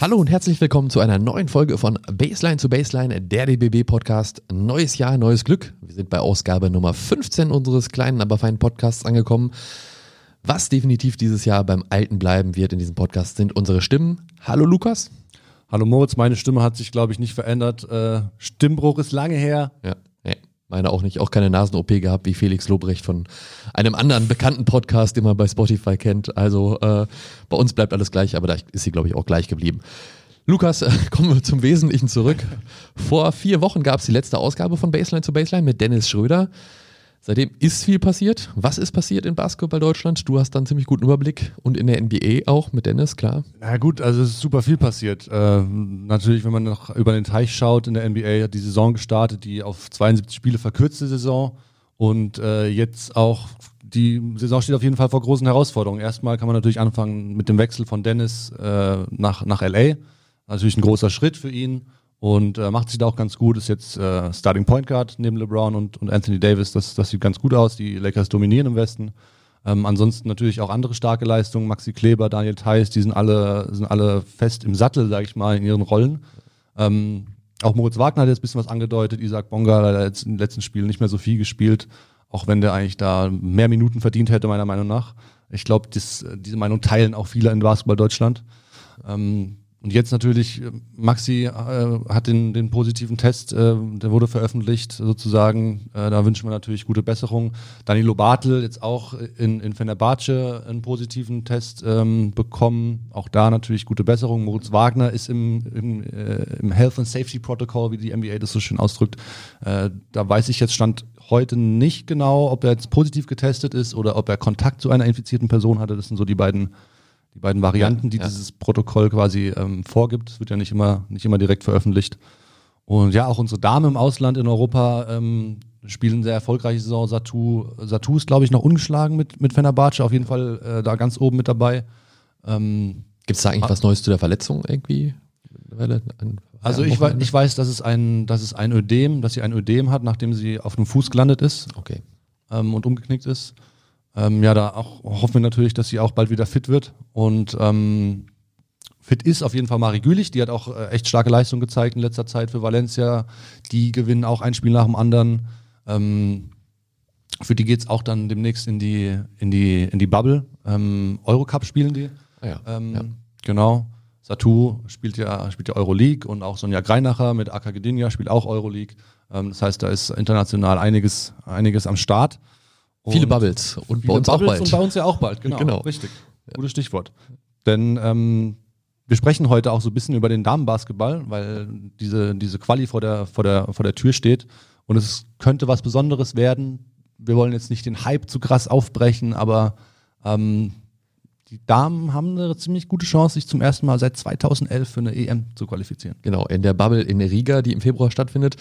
Hallo und herzlich willkommen zu einer neuen Folge von Baseline zu Baseline, der DBB Podcast. Neues Jahr, neues Glück. Wir sind bei Ausgabe Nummer 15 unseres kleinen, aber feinen Podcasts angekommen. Was definitiv dieses Jahr beim Alten bleiben wird in diesem Podcast sind unsere Stimmen. Hallo Lukas. Hallo Moritz, meine Stimme hat sich, glaube ich, nicht verändert. Äh, Stimmbruch ist lange her. Ja, meine auch nicht. Auch keine Nasen-OP gehabt, wie Felix Lobrecht von einem anderen bekannten Podcast, den man bei Spotify kennt. Also äh, bei uns bleibt alles gleich, aber da ist sie, glaube ich, auch gleich geblieben. Lukas, äh, kommen wir zum Wesentlichen zurück. Vor vier Wochen gab es die letzte Ausgabe von Baseline zu Baseline mit Dennis Schröder. Seitdem ist viel passiert. Was ist passiert in Basketball Deutschland? Du hast dann ziemlich guten Überblick und in der NBA auch mit Dennis, klar. Na gut, also es ist super viel passiert. Äh, natürlich, wenn man noch über den Teich schaut, in der NBA hat die Saison gestartet, die auf 72 Spiele verkürzte Saison und äh, jetzt auch die Saison steht auf jeden Fall vor großen Herausforderungen. Erstmal kann man natürlich anfangen mit dem Wechsel von Dennis äh, nach, nach LA. Natürlich ein großer Schritt für ihn und äh, macht sich da auch ganz gut. Ist jetzt äh, Starting Point Guard neben LeBron und, und Anthony Davis. Das, das sieht ganz gut aus. Die Lakers dominieren im Westen. Ähm, ansonsten natürlich auch andere starke Leistungen. Maxi Kleber, Daniel Theiss, die sind alle, sind alle fest im Sattel, sag ich mal, in ihren Rollen. Ähm, auch Moritz Wagner hat jetzt ein bisschen was angedeutet. Isaac Bonga hat jetzt in den letzten Spielen nicht mehr so viel gespielt, auch wenn der eigentlich da mehr Minuten verdient hätte, meiner Meinung nach. Ich glaube, diese Meinung teilen auch viele in Basketball Deutschland. Ähm, und jetzt natürlich, äh, Maxi äh, hat den, den positiven Test, äh, der wurde veröffentlicht sozusagen. Äh, da wünschen wir natürlich gute Besserung. Danilo Bartel jetzt auch in, in Fenerbahce einen positiven Test ähm, bekommen. Auch da natürlich gute Besserung. Moritz Wagner ist im, im, äh, im Health and Safety Protocol, wie die NBA das so schön ausdrückt. Äh, da weiß ich jetzt Stand heute nicht genau, ob er jetzt positiv getestet ist oder ob er Kontakt zu einer infizierten Person hatte. Das sind so die beiden die beiden Varianten, die ja. dieses Protokoll quasi ähm, vorgibt. Es wird ja nicht immer, nicht immer direkt veröffentlicht. Und ja, auch unsere Damen im Ausland in Europa ähm, spielen sehr erfolgreiche Saison. Satu, Satu ist, glaube ich, noch ungeschlagen mit, mit Fenerbahce, auf jeden Fall äh, da ganz oben mit dabei. Ähm, Gibt es da eigentlich ah, was Neues zu der Verletzung irgendwie? Also ich weiß, ich weiß, dass es ein, dass es ein Ödem, dass sie ein Ödem hat, nachdem sie auf dem Fuß gelandet ist okay. ähm, und umgeknickt ist. Ähm, ja, da auch hoffen wir natürlich, dass sie auch bald wieder fit wird. Und ähm, fit ist auf jeden Fall Mari Gülich. Die hat auch äh, echt starke Leistung gezeigt in letzter Zeit für Valencia. Die gewinnen auch ein Spiel nach dem anderen. Ähm, für die geht es auch dann demnächst in die, in die, in die Bubble. Ähm, Eurocup spielen die. Ah ja, ähm, ja. Genau. Satu spielt ja, spielt ja Euroleague und auch Sonja Greinacher mit Aka Gdynia spielt auch Euroleague. Ähm, das heißt, da ist international einiges, einiges am Start. Viele Bubbles und bei uns Bubbles auch bald. Und bei uns ja auch bald, genau. genau. Richtig. Gutes Stichwort. Denn ähm, wir sprechen heute auch so ein bisschen über den Damenbasketball, weil diese, diese Quali vor der, vor, der, vor der Tür steht. Und es könnte was Besonderes werden. Wir wollen jetzt nicht den Hype zu krass aufbrechen, aber ähm, die Damen haben eine ziemlich gute Chance, sich zum ersten Mal seit 2011 für eine EM zu qualifizieren. Genau, in der Bubble in Riga, die im Februar stattfindet.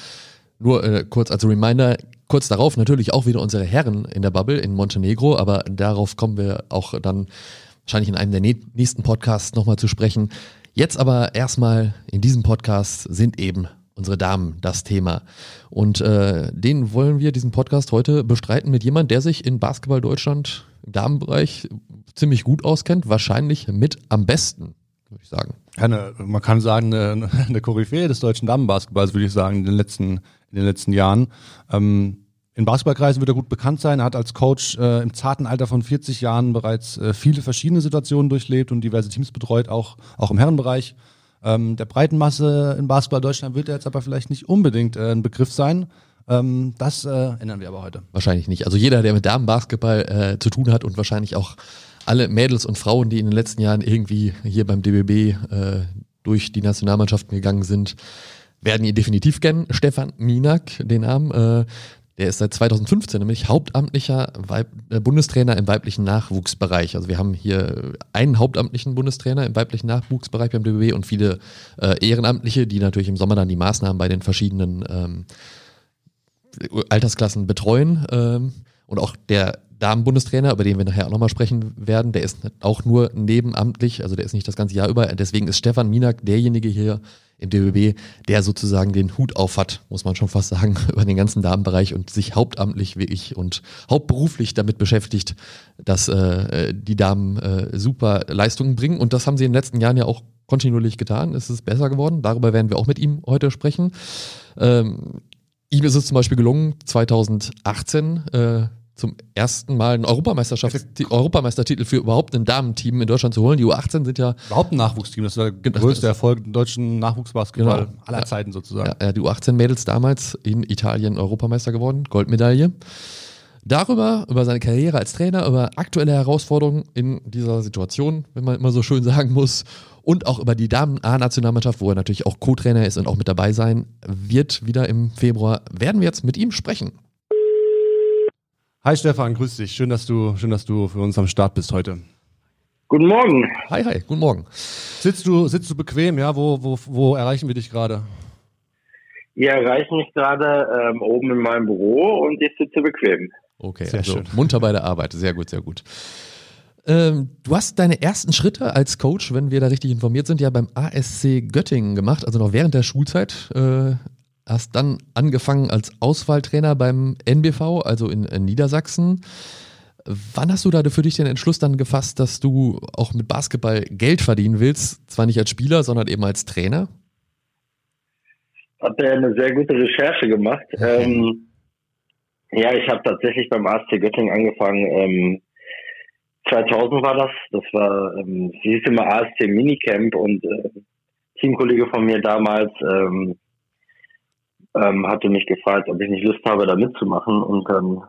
Nur äh, kurz als Reminder, kurz darauf natürlich auch wieder unsere Herren in der Bubble in Montenegro, aber darauf kommen wir auch dann wahrscheinlich in einem der nächsten Podcasts nochmal zu sprechen. Jetzt aber erstmal in diesem Podcast sind eben unsere Damen das Thema. Und äh, den wollen wir, diesen Podcast heute bestreiten mit jemand, der sich in Basketball Deutschland im Damenbereich ziemlich gut auskennt, wahrscheinlich mit am besten würde ich sagen. Ja, eine, man kann sagen, eine, eine Koryphäe des deutschen Damenbasketballs, würde ich sagen, in den letzten, in den letzten Jahren. Ähm, in Basketballkreisen wird er gut bekannt sein. Er hat als Coach äh, im zarten Alter von 40 Jahren bereits äh, viele verschiedene Situationen durchlebt und diverse Teams betreut, auch, auch im Herrenbereich. Ähm, der Breitenmasse in Basketball Deutschland wird er jetzt aber vielleicht nicht unbedingt äh, ein Begriff sein. Ähm, das äh, ändern wir aber heute. Wahrscheinlich nicht. Also jeder, der mit Damenbasketball äh, zu tun hat und wahrscheinlich auch alle Mädels und Frauen, die in den letzten Jahren irgendwie hier beim DBB äh, durch die Nationalmannschaften gegangen sind, werden ihn definitiv kennen. Stefan Minak, den Namen. Äh, der ist seit 2015 nämlich hauptamtlicher Weib äh, Bundestrainer im weiblichen Nachwuchsbereich. Also wir haben hier einen hauptamtlichen Bundestrainer im weiblichen Nachwuchsbereich beim DBB und viele äh, Ehrenamtliche, die natürlich im Sommer dann die Maßnahmen bei den verschiedenen ähm, Altersklassen betreuen. Ähm, und auch der Damen-Bundestrainer, über den wir nachher auch nochmal sprechen werden. Der ist auch nur nebenamtlich, also der ist nicht das ganze Jahr über. Deswegen ist Stefan Minak derjenige hier im DBB, der sozusagen den Hut auf hat, muss man schon fast sagen, über den ganzen Damenbereich und sich hauptamtlich wie ich und hauptberuflich damit beschäftigt, dass äh, die Damen äh, super Leistungen bringen. Und das haben sie in den letzten Jahren ja auch kontinuierlich getan. Es ist besser geworden. Darüber werden wir auch mit ihm heute sprechen. Ähm, ihm ist es zum Beispiel gelungen, 2018 äh, zum ersten Mal einen Europameisterschafts Europameistertitel für überhaupt ein Damenteam in Deutschland zu holen. Die U18 sind ja. Überhaupt ein Nachwuchsteam, das ist der größte Erfolg im deutschen Nachwuchsbasketball genau. aller Zeiten sozusagen. Ja, die U18-Mädels damals in Italien Europameister geworden, Goldmedaille. Darüber, über seine Karriere als Trainer, über aktuelle Herausforderungen in dieser Situation, wenn man immer so schön sagen muss, und auch über die Damen-A-Nationalmannschaft, wo er natürlich auch Co-Trainer ist und auch mit dabei sein wird, wieder im Februar, werden wir jetzt mit ihm sprechen. Hi Stefan, grüß dich. Schön, dass du, schön, dass du für uns am Start bist heute. Guten Morgen. Hi, hi, guten Morgen. Sitzt du, sitzt du bequem, ja? Wo, wo, wo erreichen wir dich gerade? Ihr erreicht mich gerade ähm, oben in meinem Büro und ich sitze bequem. Okay, sehr also schön. munter bei der Arbeit. Sehr gut, sehr gut. Ähm, du hast deine ersten Schritte als Coach, wenn wir da richtig informiert sind, ja beim ASC Göttingen gemacht, also noch während der Schulzeit. Äh, hast dann angefangen als Auswahltrainer beim NBV, also in, in Niedersachsen. Wann hast du da für dich den Entschluss dann gefasst, dass du auch mit Basketball Geld verdienen willst? Zwar nicht als Spieler, sondern eben als Trainer? Hat er eine sehr gute Recherche gemacht. Ähm, ja, ich habe tatsächlich beim ASC Göttingen angefangen. Ähm, 2000 war das. Das war, ähm, sie hieß immer ASC Minicamp und äh, Teamkollege von mir damals ähm, ähm, hatte mich gefragt, ob ich nicht Lust habe, da mitzumachen. Und dann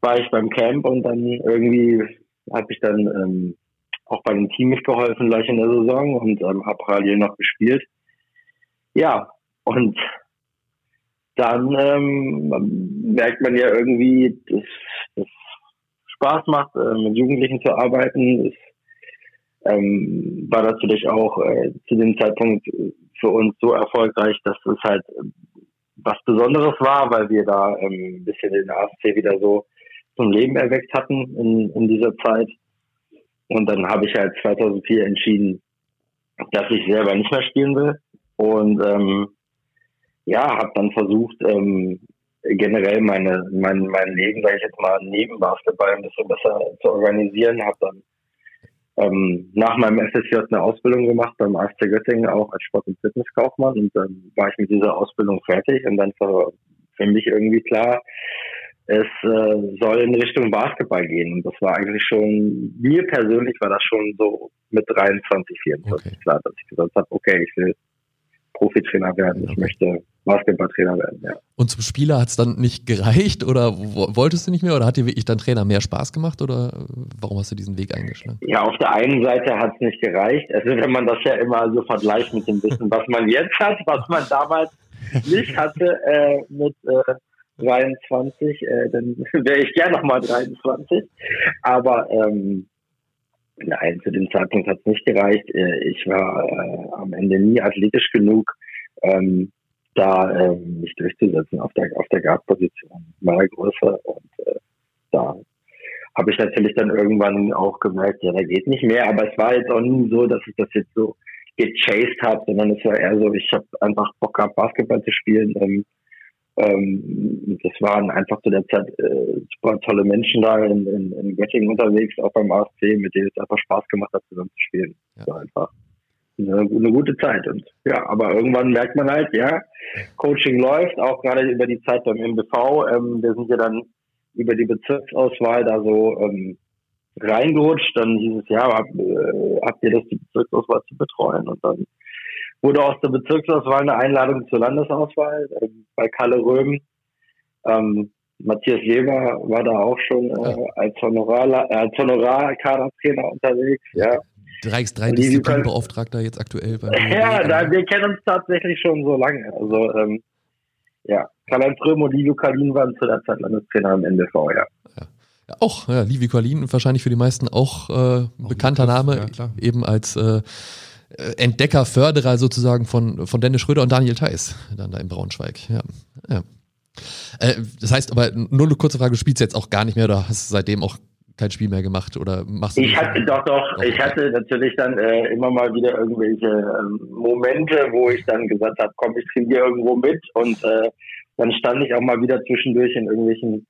war ich beim Camp und dann irgendwie habe ich dann ähm, auch bei dem Team mitgeholfen gleich in der Saison und ähm, habe parallel noch gespielt. Ja, und dann ähm, merkt man ja irgendwie, dass es Spaß macht, äh, mit Jugendlichen zu arbeiten. Es ähm, war natürlich auch äh, zu dem Zeitpunkt für uns so erfolgreich, dass es halt was Besonderes war, weil wir da ähm, ein bisschen den ASC wieder so zum Leben erweckt hatten in, in dieser Zeit. Und dann habe ich halt 2004 entschieden, dass ich selber nicht mehr spielen will. Und ähm, ja, habe dann versucht, ähm, generell meine, mein, mein Leben, sage ich jetzt mal, neben Basketball ein bisschen besser zu organisieren. Habe dann ähm, nach meinem FSJ eine Ausbildung gemacht beim AFC Göttingen, auch als Sport- und Fitnesskaufmann. Und dann war ich mit dieser Ausbildung fertig und dann war für mich irgendwie klar, es äh, soll in Richtung Basketball gehen. Und das war eigentlich schon, mir persönlich war das schon so mit 23, 24 okay. klar, dass ich gesagt habe, okay, ich will Profitrainer werden, ich möchte Basketballtrainer werden, ja. Und zum Spieler hat es dann nicht gereicht oder wolltest du nicht mehr oder hat dir wirklich dein Trainer mehr Spaß gemacht oder warum hast du diesen Weg eingeschlagen? Ja, auf der einen Seite hat es nicht gereicht. Also wenn man das ja immer so vergleicht mit dem Wissen, was man jetzt hat, was man damals nicht hatte äh, mit äh, 23, äh, dann wäre ich gern nochmal 23. Aber ähm, nein, zu dem Zeitpunkt hat es nicht gereicht. Äh, ich war äh, am Ende nie athletisch genug. Ähm, da ähm, mich durchzusetzen auf der auf der Guard-Position meiner Größe und äh, da habe ich natürlich dann irgendwann auch gemerkt, ja, da geht nicht mehr, aber es war jetzt auch nie so, dass ich das jetzt so gechased habe, sondern es war eher so, ich habe einfach Bock gehabt, Basketball zu spielen. Ähm, ähm, das waren einfach zu der Zeit äh, super tolle Menschen da in, in, in Göttingen unterwegs, auch beim ASC, mit denen es einfach Spaß gemacht hat, zusammen zu spielen. Ja. Das war einfach eine, eine, gute Zeit. Und ja, aber irgendwann merkt man halt, ja, Coaching läuft, auch gerade über die Zeit beim MBV. Ähm, wir sind ja dann über die Bezirksauswahl da so ähm, reingerutscht. Dann hieß es, ja, äh, habt ihr das, die Bezirksauswahl zu betreuen? Und dann wurde aus der Bezirksauswahl eine Einladung zur Landesauswahl äh, bei Kalle Röhm. Ähm, Matthias Leber war da auch schon äh, als Honorar, äh, als Honorarkadertrainer unterwegs, ja. Drei Disziplinbeauftragter jetzt aktuell. Bei ja, da, wir kennen uns tatsächlich schon so lange. Also ähm, ja, Karl-Heinz Röhm und Livio Kalin waren zu der Zeit Landestrainer im NDV, ja. ja. ja auch, ja, Livio Kalin wahrscheinlich für die meisten auch, äh, auch bekannter Name, ja, eben als äh, Entdecker, Förderer sozusagen von, von Dennis Schröder und Daniel Theiss, dann da in Braunschweig. Ja. ja. Äh, das heißt aber, nur eine kurze Frage, du spielst jetzt auch gar nicht mehr oder hast seitdem auch kein Spiel mehr gemacht oder machst du Ich hatte doch doch, ich hatte natürlich dann äh, immer mal wieder irgendwelche ähm, Momente, wo ich dann gesagt habe, komm, ich trainiere irgendwo mit und äh, dann stand ich auch mal wieder zwischendurch in irgendwelchen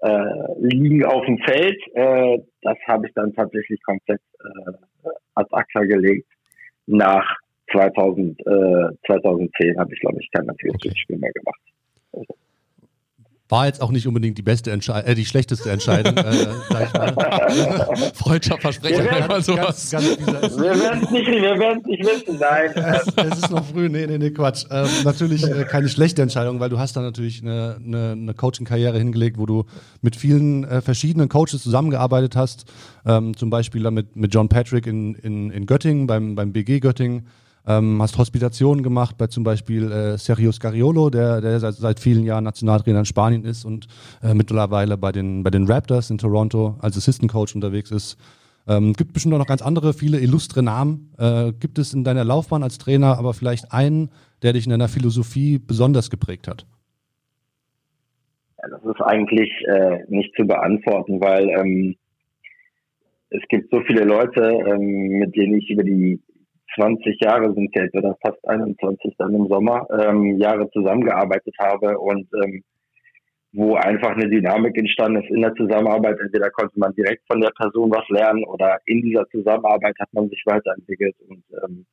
äh, Ligen auf dem Feld. Äh, das habe ich dann tatsächlich komplett äh, ad acta gelegt. Nach 2000, äh, 2010 habe ich, glaube ich, kein natürliches okay. Spiel mehr gemacht. Also. War jetzt auch nicht unbedingt die beste Entscheidung, äh, die schlechteste Entscheidung, äh, sag ich mal. Freudscher Versprecher, wenn man sowas. Ganz, ganz wir werden es nicht, wir nicht wissen, nein. Es, es, ist noch früh, nee, nee, nee, Quatsch. Ähm, natürlich äh, keine schlechte Entscheidung, weil du hast da natürlich eine, eine, eine Coaching-Karriere hingelegt, wo du mit vielen äh, verschiedenen Coaches zusammengearbeitet hast. Ähm, zum Beispiel mit, mit John Patrick in, in, in Göttingen, beim, beim BG Göttingen. Ähm, hast Hospitationen gemacht bei zum Beispiel äh, Sergio Scariolo, der, der seit, seit vielen Jahren Nationaltrainer in Spanien ist und äh, mittlerweile bei den, bei den Raptors in Toronto als Assistant Coach unterwegs ist. Ähm, gibt bestimmt auch noch ganz andere, viele illustre Namen. Äh, gibt es in deiner Laufbahn als Trainer aber vielleicht einen, der dich in deiner Philosophie besonders geprägt hat? Ja, das ist eigentlich äh, nicht zu beantworten, weil ähm, es gibt so viele Leute, ähm, mit denen ich über die 20 Jahre sind jetzt oder fast 21 dann im Sommer, ähm, Jahre zusammengearbeitet habe und ähm, wo einfach eine Dynamik entstanden ist in der Zusammenarbeit. Entweder konnte man direkt von der Person was lernen oder in dieser Zusammenarbeit hat man sich weiterentwickelt und ähm,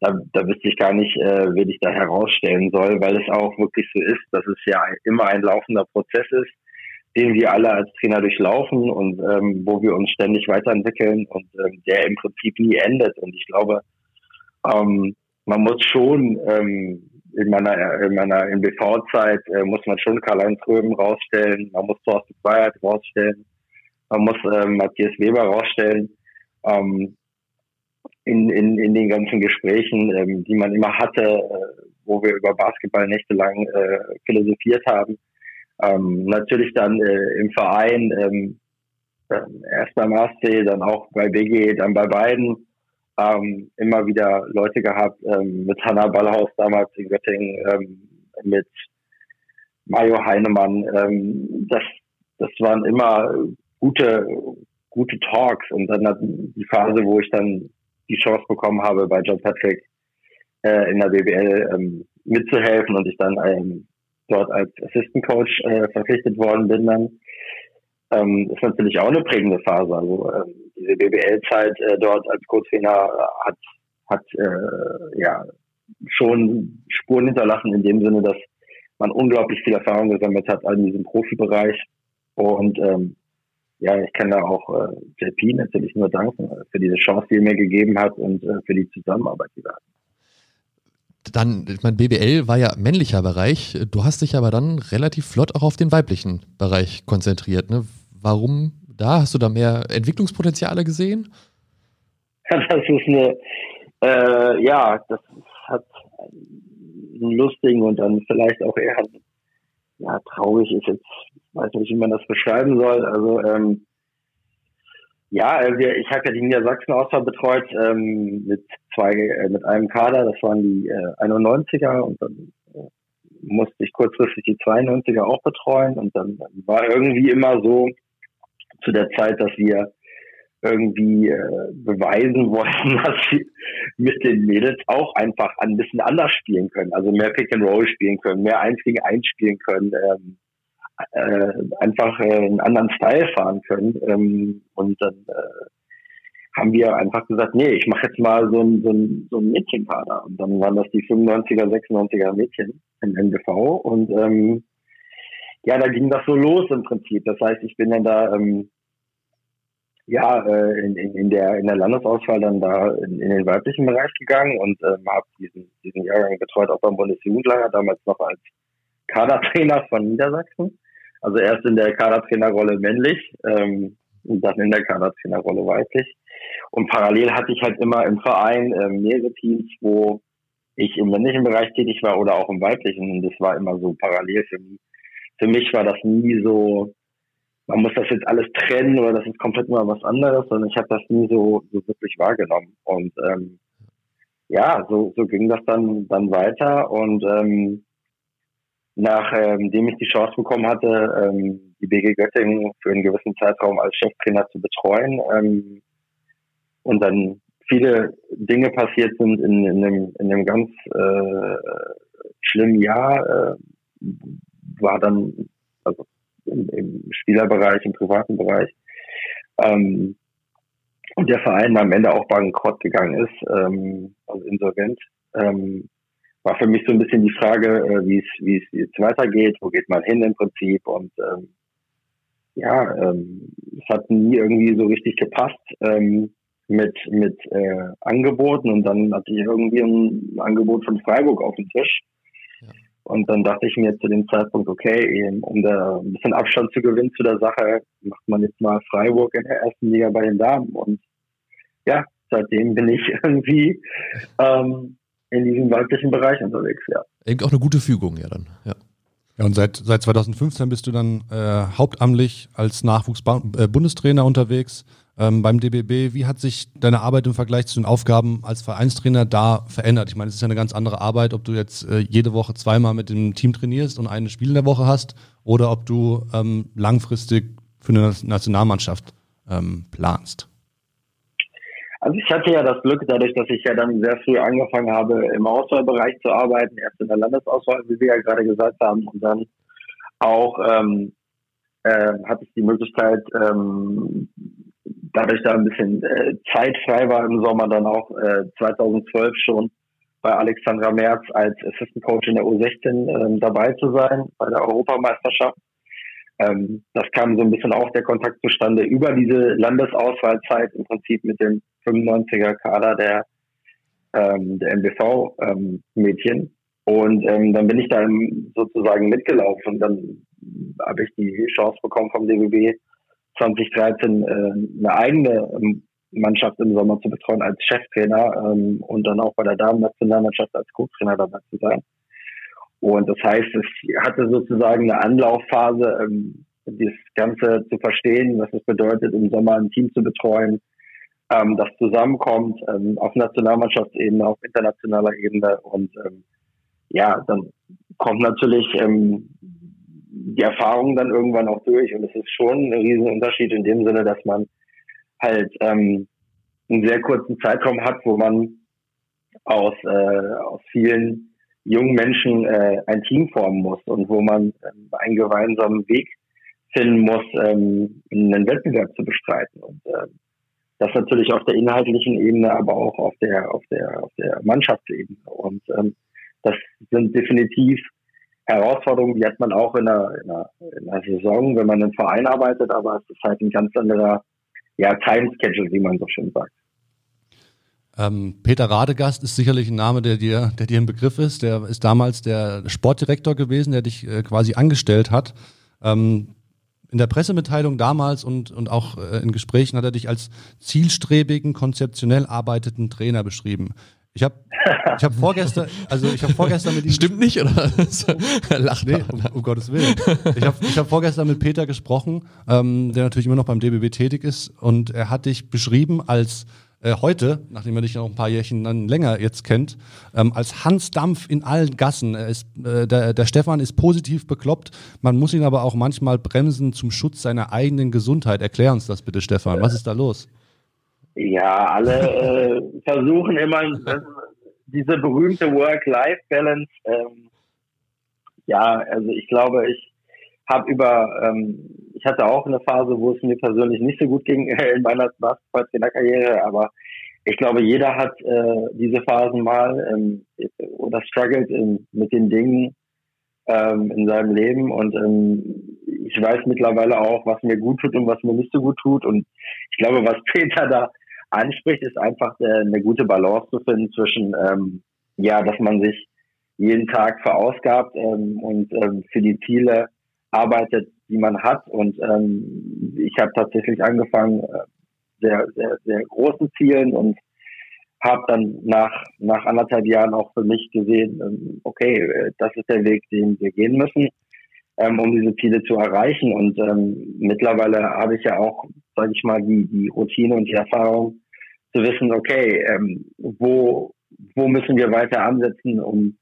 da, da wüsste ich gar nicht, äh, wen ich da herausstellen soll, weil es auch wirklich so ist, dass es ja immer ein laufender Prozess ist, den wir alle als Trainer durchlaufen und ähm, wo wir uns ständig weiterentwickeln und ähm, der im Prinzip nie endet. Und ich glaube, ähm, man muss schon ähm, in meiner in meiner NBV-Zeit äh, muss man schon Karl-Heinz Röben rausstellen, man muss Thorsten Freiheit rausstellen, man muss ähm, Matthias Weber rausstellen. Ähm, in, in, in den ganzen Gesprächen, ähm, die man immer hatte, äh, wo wir über Basketball nächtelang äh, philosophiert haben. Ähm, natürlich dann äh, im Verein, ähm, äh, erst beim ASC, dann auch bei BG, dann bei beiden ähm, immer wieder Leute gehabt, ähm, mit Hanna Ballhaus damals in Göttingen, ähm, mit Mario Heinemann. Ähm, das, das waren immer gute, gute Talks. Und dann die Phase, wo ich dann die Chance bekommen habe, bei John Patrick äh, in der BBL ähm, mitzuhelfen und ich dann ähm, dort als Assistant Coach äh, verpflichtet worden bin dann, ähm, ist natürlich auch eine prägende Phase. Also ähm, diese BBL-Zeit äh, dort als Co-Trainer hat, hat äh, ja schon Spuren hinterlassen in dem Sinne, dass man unglaublich viel Erfahrung gesammelt hat in diesem Profibereich. Und ähm, ja, ich kann da auch äh, JP natürlich nur danken für diese Chance, die er mir gegeben hat und äh, für die Zusammenarbeit, die wir hatten. Dann, ich meine, BBL war ja männlicher Bereich. Du hast dich aber dann relativ flott auch auf den weiblichen Bereich konzentriert. Ne? Warum da? Hast du da mehr Entwicklungspotenziale gesehen? Das ist eine, äh, ja, das hat einen lustigen und dann vielleicht auch eher, ja, traurig ist jetzt, weiß nicht, wie man das beschreiben soll. Also, ähm, ja, wir, ich habe ja die Niedersachsen-Auswahl betreut ähm, mit zwei, äh, mit einem Kader, das waren die äh, 91er und dann äh, musste ich kurzfristig die 92er auch betreuen und dann war irgendwie immer so, zu der Zeit, dass wir irgendwie äh, beweisen wollten, dass sie mit den Mädels auch einfach ein bisschen anders spielen können, also mehr Pick and Roll spielen können, mehr Eins gegen Eins spielen können, ähm, äh, einfach äh, einen anderen Style fahren können. Ähm, und dann äh, haben wir einfach gesagt, nee, ich mache jetzt mal so ein, so ein, so ein Mädchenkader. Und dann waren das die 95er, 96er Mädchen im NBV und ähm, ja, da ging das so los im Prinzip. Das heißt, ich bin dann da ähm, ja äh, in, in, in der in der Landesauswahl dann da in, in den weiblichen Bereich gegangen und ähm, habe diesen diesen Jahrgang betreut auch beim Bundesjugendlager damals noch als Kadertrainer von Niedersachsen. Also erst in der Kadertrainerrolle männlich ähm, und dann in der Kadertrainerrolle weiblich. Und parallel hatte ich halt immer im Verein ähm, mehrere Teams, wo ich im männlichen Bereich tätig war oder auch im weiblichen. Und das war immer so parallel für mich für mich war das nie so, man muss das jetzt alles trennen oder das ist komplett mal was anderes, sondern ich habe das nie so, so wirklich wahrgenommen. Und ähm, ja, so, so ging das dann, dann weiter und ähm, nachdem ähm, ich die Chance bekommen hatte, ähm, die BG Göttingen für einen gewissen Zeitraum als Cheftrainer zu betreuen ähm, und dann viele Dinge passiert sind in, in, einem, in einem ganz äh, schlimmen Jahr, äh, war dann also im, im Spielerbereich, im privaten Bereich, ähm, und der Verein am Ende auch bankrott gegangen ist, ähm, also insolvent, ähm, war für mich so ein bisschen die Frage, äh, wie es wie es jetzt weitergeht, wo geht man hin im Prinzip? Und ähm, ja, ähm, es hat nie irgendwie so richtig gepasst ähm, mit mit äh, Angeboten. Und dann hatte ich irgendwie ein Angebot von Freiburg auf dem Tisch. Und dann dachte ich mir zu dem Zeitpunkt, okay, um da ein bisschen Abstand zu gewinnen zu der Sache, macht man jetzt mal Freiburg in der ersten Liga bei den Damen und ja, seitdem bin ich irgendwie ähm, in diesem weiblichen Bereich unterwegs, ja. Eben auch eine gute Fügung, ja dann, ja. Ja, und seit, seit 2015 bist du dann äh, hauptamtlich als Nachwuchsbundestrainer unterwegs ähm, beim DBB. Wie hat sich deine Arbeit im Vergleich zu den Aufgaben als Vereinstrainer da verändert? Ich meine, es ist ja eine ganz andere Arbeit, ob du jetzt äh, jede Woche zweimal mit dem Team trainierst und ein Spiel in der Woche hast oder ob du ähm, langfristig für eine Nationalmannschaft ähm, planst. Also ich hatte ja das Glück, dadurch, dass ich ja dann sehr früh angefangen habe, im Auswahlbereich zu arbeiten, erst in der Landesauswahl, wie wir ja gerade gesagt haben, und dann auch ähm, äh, hatte ich die Möglichkeit, ähm, dadurch da ein bisschen äh, Zeit frei war im Sommer, dann auch äh, 2012 schon bei Alexandra Merz als Assistant Coach in der U16 ähm, dabei zu sein, bei der Europameisterschaft. Ähm, das kam so ein bisschen auch der Kontakt zustande über diese Landesauswahlzeit im Prinzip mit dem 95er Kader der, ähm, der MBV-Mädchen. Ähm, und ähm, dann bin ich da sozusagen mitgelaufen und dann habe ich die Chance bekommen vom DBB 2013 äh, eine eigene ähm, Mannschaft im Sommer zu betreuen als Cheftrainer ähm, und dann auch bei der Damen-Nationalmannschaft als Co-Trainer dabei zu sein. Und das heißt, es hatte sozusagen eine Anlaufphase, ähm, das Ganze zu verstehen, was es bedeutet, im Sommer ein Team zu betreuen, ähm, das zusammenkommt ähm, auf Nationalmannschaftsebene, auf internationaler Ebene. Und ähm, ja, dann kommt natürlich ähm, die Erfahrung dann irgendwann auch durch. Und es ist schon ein Riesenunterschied in dem Sinne, dass man halt ähm, einen sehr kurzen Zeitraum hat, wo man aus, äh, aus vielen jungen Menschen äh, ein Team formen muss und wo man ähm, einen gemeinsamen Weg finden muss, ähm, einen Wettbewerb zu bestreiten. Und ähm, das natürlich auf der inhaltlichen Ebene, aber auch auf der auf der auf der Mannschaftsebene. Und ähm, das sind definitiv Herausforderungen, die hat man auch in einer, in, einer, in einer Saison, wenn man im Verein arbeitet, aber es ist halt ein ganz anderer ja, Time Schedule, wie man so schön sagt. Ähm, Peter Radegast ist sicherlich ein Name, der dir, der dir ein Begriff ist. Der ist damals der Sportdirektor gewesen, der dich äh, quasi angestellt hat. Ähm, in der Pressemitteilung damals und, und auch äh, in Gesprächen hat er dich als zielstrebigen, konzeptionell arbeiteten Trainer beschrieben. Ich habe ich hab vorgestern, also ich habe vorgestern mit ihm. Stimmt nicht, oder? er lacht. Nee, um, um, Gottes Willen. Ich habe ich hab vorgestern mit Peter gesprochen, ähm, der natürlich immer noch beim DBB tätig ist, und er hat dich beschrieben als äh, heute, nachdem er dich noch ein paar Jährchen dann länger jetzt kennt, ähm, als Hans Dampf in allen Gassen. Ist, äh, der, der Stefan ist positiv bekloppt, man muss ihn aber auch manchmal bremsen zum Schutz seiner eigenen Gesundheit. Erklär uns das bitte, Stefan. Was ist da los? Ja, alle äh, versuchen immer diese berühmte Work-Life-Balance. Ähm, ja, also ich glaube, ich habe über, ähm, ich hatte auch eine Phase, wo es mir persönlich nicht so gut ging in meiner Basketball-Trainerkarriere, aber ich glaube, jeder hat äh, diese Phasen mal ähm, oder struggelt in, mit den Dingen ähm, in seinem Leben und ähm, ich weiß mittlerweile auch, was mir gut tut und was mir nicht so gut tut und ich glaube, was Peter da anspricht, ist einfach äh, eine gute Balance zu finden zwischen, ähm, ja, dass man sich jeden Tag verausgabt ähm, und ähm, für die Ziele arbeitet, die man hat. Und ähm, ich habe tatsächlich angefangen, äh, sehr, sehr, sehr großen Zielen und habe dann nach, nach anderthalb Jahren auch für mich gesehen, ähm, okay, äh, das ist der Weg, den wir gehen müssen, ähm, um diese Ziele zu erreichen. Und ähm, mittlerweile habe ich ja auch, sage ich mal, die, die Routine und die Erfahrung zu wissen, okay, ähm, wo, wo müssen wir weiter ansetzen, um,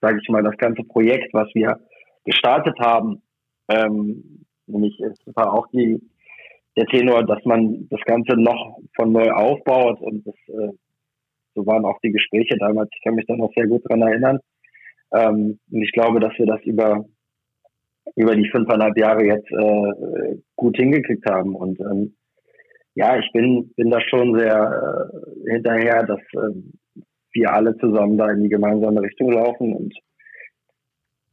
sage ich mal, das ganze Projekt, was wir gestartet haben. Ähm, nämlich es war auch die, der Tenor, dass man das Ganze noch von neu aufbaut und das, äh, so waren auch die Gespräche damals. Ich kann mich da noch sehr gut dran erinnern. Ähm, und ich glaube, dass wir das über über die fünfeinhalb Jahre jetzt äh, gut hingekriegt haben. Und ähm, ja, ich bin, bin da schon sehr äh, hinterher, dass äh, wir alle zusammen da in die gemeinsame Richtung laufen und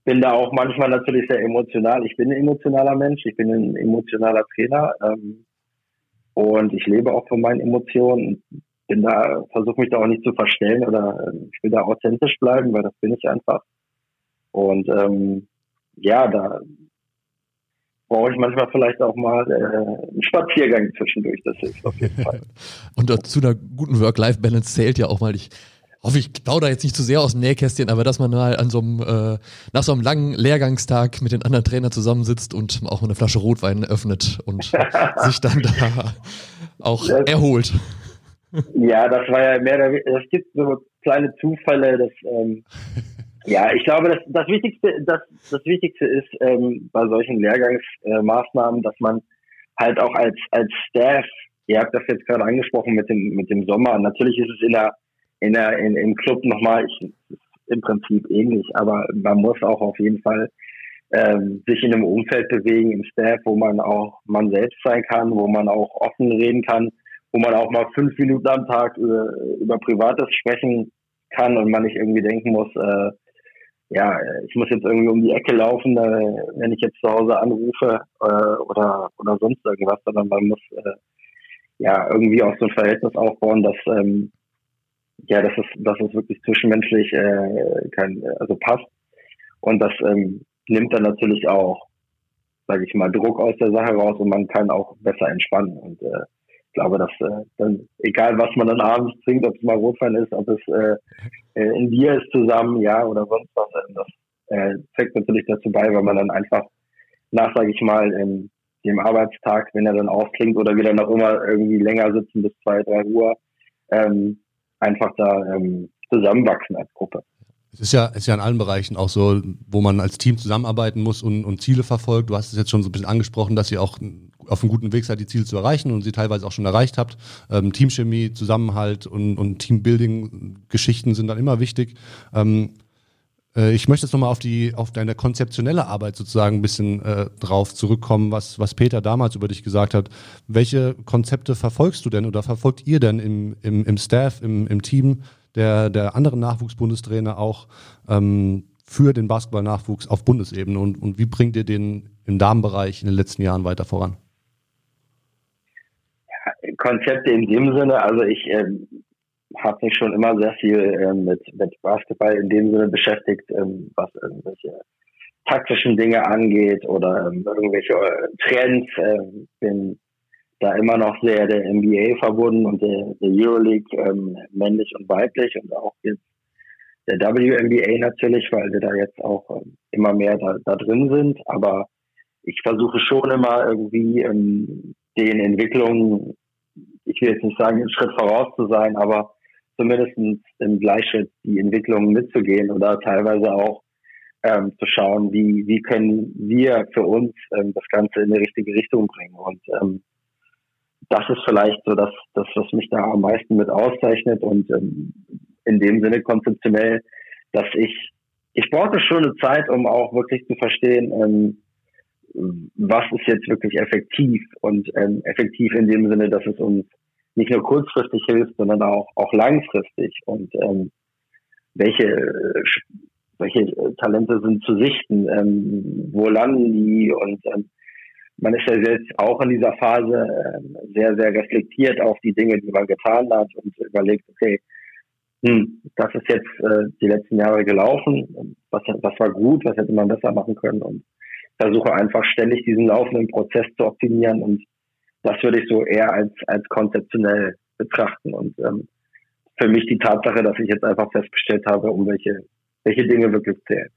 bin da auch manchmal natürlich sehr emotional. Ich bin ein emotionaler Mensch, ich bin ein emotionaler Trainer ähm, und ich lebe auch von meinen Emotionen. Bin da, versuche mich da auch nicht zu verstellen oder äh, ich will da authentisch bleiben, weil das bin ich einfach. Und ähm, ja, da brauche ich manchmal vielleicht auch mal äh, einen Spaziergang zwischendurch. Das hilft auf jeden Fall. Und zu einer guten Work-Life-Balance zählt ja auch mal, ich hoffe, ich da jetzt nicht zu sehr aus dem Nähkästchen, aber dass man mal an so einem, äh, nach so einem langen Lehrgangstag mit den anderen Trainern zusammensitzt und auch eine Flasche Rotwein öffnet und sich dann da auch das, erholt. Ja, das war ja mehr, es gibt so kleine Zufälle, dass ähm, ja, ich glaube, das, das Wichtigste, das, das Wichtigste ist ähm, bei solchen Lehrgangsmaßnahmen, äh, dass man halt auch als als Staff, ihr habt das jetzt gerade angesprochen mit dem mit dem Sommer. Natürlich ist es in der in der in, im Club nochmal ich, im Prinzip ähnlich, aber man muss auch auf jeden Fall ähm, sich in einem Umfeld bewegen im Staff, wo man auch man selbst sein kann, wo man auch offen reden kann, wo man auch mal fünf Minuten am Tag über, über Privates sprechen kann und man nicht irgendwie denken muss, äh, ja, ich muss jetzt irgendwie um die Ecke laufen, äh, wenn ich jetzt zu Hause anrufe äh, oder oder sonst irgendwas, sondern man muss äh, ja irgendwie auch so ein Verhältnis aufbauen, dass ähm, ja, dass es, dass es wirklich zwischenmenschlich äh, kein, also passt. Und das ähm, nimmt dann natürlich auch, sage ich mal, Druck aus der Sache raus und man kann auch besser entspannen. Und äh, ich glaube, dass äh, dann, egal was man dann abends trinkt, ob es mal Rotwein ist, ob es äh, äh, in Bier ist zusammen, ja, oder sonst was, äh, das äh, trägt natürlich dazu bei, weil man dann einfach nach, sage ich mal, in dem Arbeitstag, wenn er dann ausklingt oder wir dann auch immer irgendwie länger sitzen bis zwei, drei Uhr, ähm, einfach da ähm, zusammenwachsen als Gruppe. Es ist ja, ist ja in allen Bereichen auch so, wo man als Team zusammenarbeiten muss und, und Ziele verfolgt. Du hast es jetzt schon so ein bisschen angesprochen, dass ihr auch auf einem guten Weg seid, die Ziele zu erreichen und sie teilweise auch schon erreicht habt. Ähm, Teamchemie, Zusammenhalt und, und Teambuilding-Geschichten sind dann immer wichtig. Ähm, äh, ich möchte jetzt nochmal auf die, auf deine konzeptionelle Arbeit sozusagen ein bisschen äh, drauf zurückkommen, was, was Peter damals über dich gesagt hat. Welche Konzepte verfolgst du denn oder verfolgt ihr denn im, im, im Staff, im, im Team? der, der anderen Nachwuchsbundestrainer auch ähm, für den Basketballnachwuchs auf Bundesebene und, und wie bringt ihr den im Damenbereich in den letzten Jahren weiter voran? Konzepte in dem Sinne, also ich ähm, habe mich schon immer sehr viel ähm, mit, mit Basketball in dem Sinne beschäftigt, ähm, was irgendwelche taktischen Dinge angeht oder ähm, irgendwelche äh, Trends. Äh, bin da immer noch sehr der NBA verbunden und der, der Euroleague ähm, männlich und weiblich und auch jetzt der WNBA natürlich, weil wir da jetzt auch ähm, immer mehr da, da drin sind. Aber ich versuche schon immer irgendwie ähm, den Entwicklungen, ich will jetzt nicht sagen, einen Schritt voraus zu sein, aber zumindest im Gleichschritt die Entwicklungen mitzugehen oder teilweise auch ähm, zu schauen, wie, wie können wir für uns ähm, das Ganze in die richtige Richtung bringen. Und ähm, das ist vielleicht so das, das, was mich da am meisten mit auszeichnet und ähm, in dem Sinne konzeptionell, dass ich, ich brauchte schon eine Zeit, um auch wirklich zu verstehen, ähm, was ist jetzt wirklich effektiv? Und ähm, effektiv in dem Sinne, dass es uns nicht nur kurzfristig hilft, sondern auch, auch langfristig. Und ähm, welche, welche Talente sind zu sichten, ähm, wo landen die? Und ähm, man ist ja jetzt auch in dieser Phase äh, sehr, sehr reflektiert auf die Dinge, die man getan hat und überlegt, okay, hm, das ist jetzt äh, die letzten Jahre gelaufen, was, was war gut, was hätte man besser machen können? Und versuche einfach ständig diesen laufenden Prozess zu optimieren und das würde ich so eher als, als konzeptionell betrachten und ähm, für mich die Tatsache, dass ich jetzt einfach festgestellt habe, um welche, welche Dinge wirklich zählen.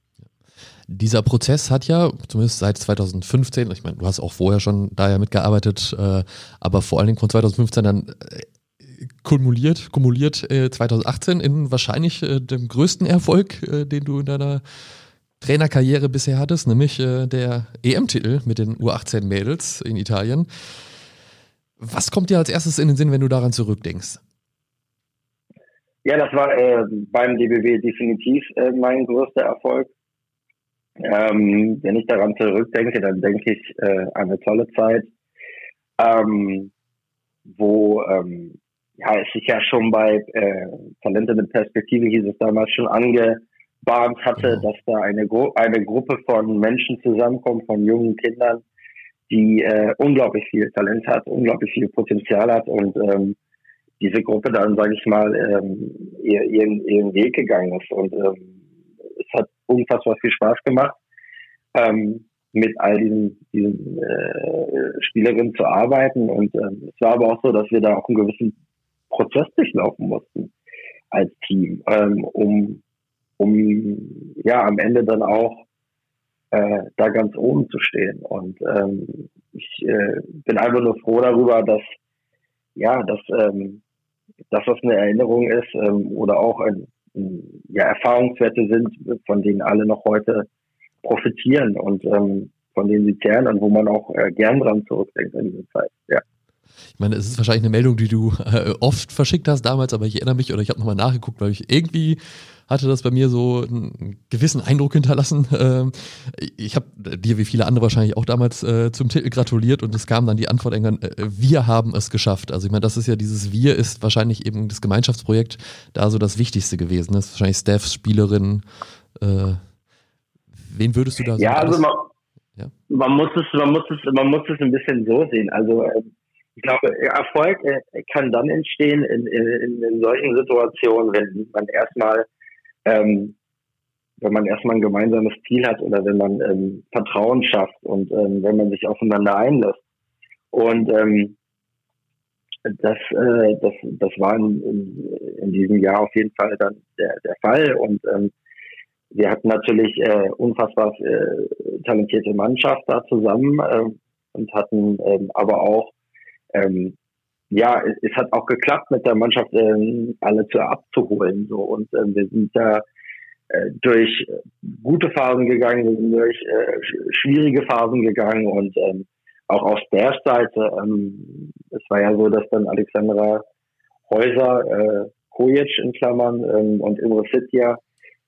Dieser Prozess hat ja, zumindest seit 2015, ich meine, du hast auch vorher schon da ja mitgearbeitet, äh, aber vor allen Dingen von 2015 dann äh, kumuliert, kumuliert äh, 2018 in wahrscheinlich äh, dem größten Erfolg, äh, den du in deiner Trainerkarriere bisher hattest, nämlich äh, der EM-Titel mit den U18-Mädels in Italien. Was kommt dir als erstes in den Sinn, wenn du daran zurückdenkst? Ja, das war äh, beim DBW definitiv äh, mein größter Erfolg. Ähm, wenn ich daran zurückdenke, dann denke ich äh, an eine tolle Zeit, ähm, wo ähm, ja, es sich ja schon bei äh, Talente mit Perspektive hieß es damals schon angebahnt hatte, dass da eine, Gru eine Gruppe von Menschen zusammenkommt, von jungen Kindern, die äh, unglaublich viel Talent hat, unglaublich viel Potenzial hat und ähm, diese Gruppe dann, sage ich mal, ähm, ihren, ihren Weg gegangen ist. Und ähm, es hat unfassbar viel Spaß gemacht, ähm, mit all diesen, diesen äh, Spielerinnen zu arbeiten. Und ähm, es war aber auch so, dass wir da auch einen gewissen Prozess durchlaufen mussten als Team, ähm, um, um ja am Ende dann auch äh, da ganz oben zu stehen. Und ähm, ich äh, bin einfach nur froh darüber, dass ja, dass, ähm, dass das eine Erinnerung ist ähm, oder auch ein, ein, ja, Erfahrungswerte sind, von denen alle noch heute profitieren und ähm, von denen sie zehren und wo man auch äh, gern dran zurückdenkt in dieser Zeit. Ja. Ich meine, es ist wahrscheinlich eine Meldung, die du äh, oft verschickt hast damals, aber ich erinnere mich oder ich habe nochmal nachgeguckt, weil ich irgendwie hatte das bei mir so einen gewissen Eindruck hinterlassen. Ähm, ich habe dir wie viele andere wahrscheinlich auch damals äh, zum Titel gratuliert und es kam dann die Antwort irgendwann, äh, wir haben es geschafft. Also ich meine, das ist ja dieses Wir ist wahrscheinlich eben das Gemeinschaftsprojekt da so das Wichtigste gewesen. Das ist wahrscheinlich Staffs, Spielerin. Äh, wen würdest du da sagen? Ja, also man, ja? man muss es, man muss es, man muss es ein bisschen so sehen. Also ähm, ich glaube, Erfolg äh, kann dann entstehen in, in, in solchen Situationen, wenn man erstmal, ähm, wenn man erstmal ein gemeinsames Ziel hat oder wenn man ähm, Vertrauen schafft und ähm, wenn man sich aufeinander einlässt. Und ähm, das, äh, das, das war in, in, in diesem Jahr auf jeden Fall dann der, der Fall. Und ähm, wir hatten natürlich äh, unfassbar äh, talentierte Mannschaft da zusammen äh, und hatten ähm, aber auch ähm, ja, es, es, hat auch geklappt, mit der Mannschaft ähm, alle zu abzuholen. So und ähm, wir sind da äh, durch gute Phasen gegangen, wir sind durch äh, schwierige Phasen gegangen und ähm, auch aus der Seite. Ähm, es war ja so, dass dann Alexandra Häuser, äh, Kojic in Klammern ähm, und Imre Sitja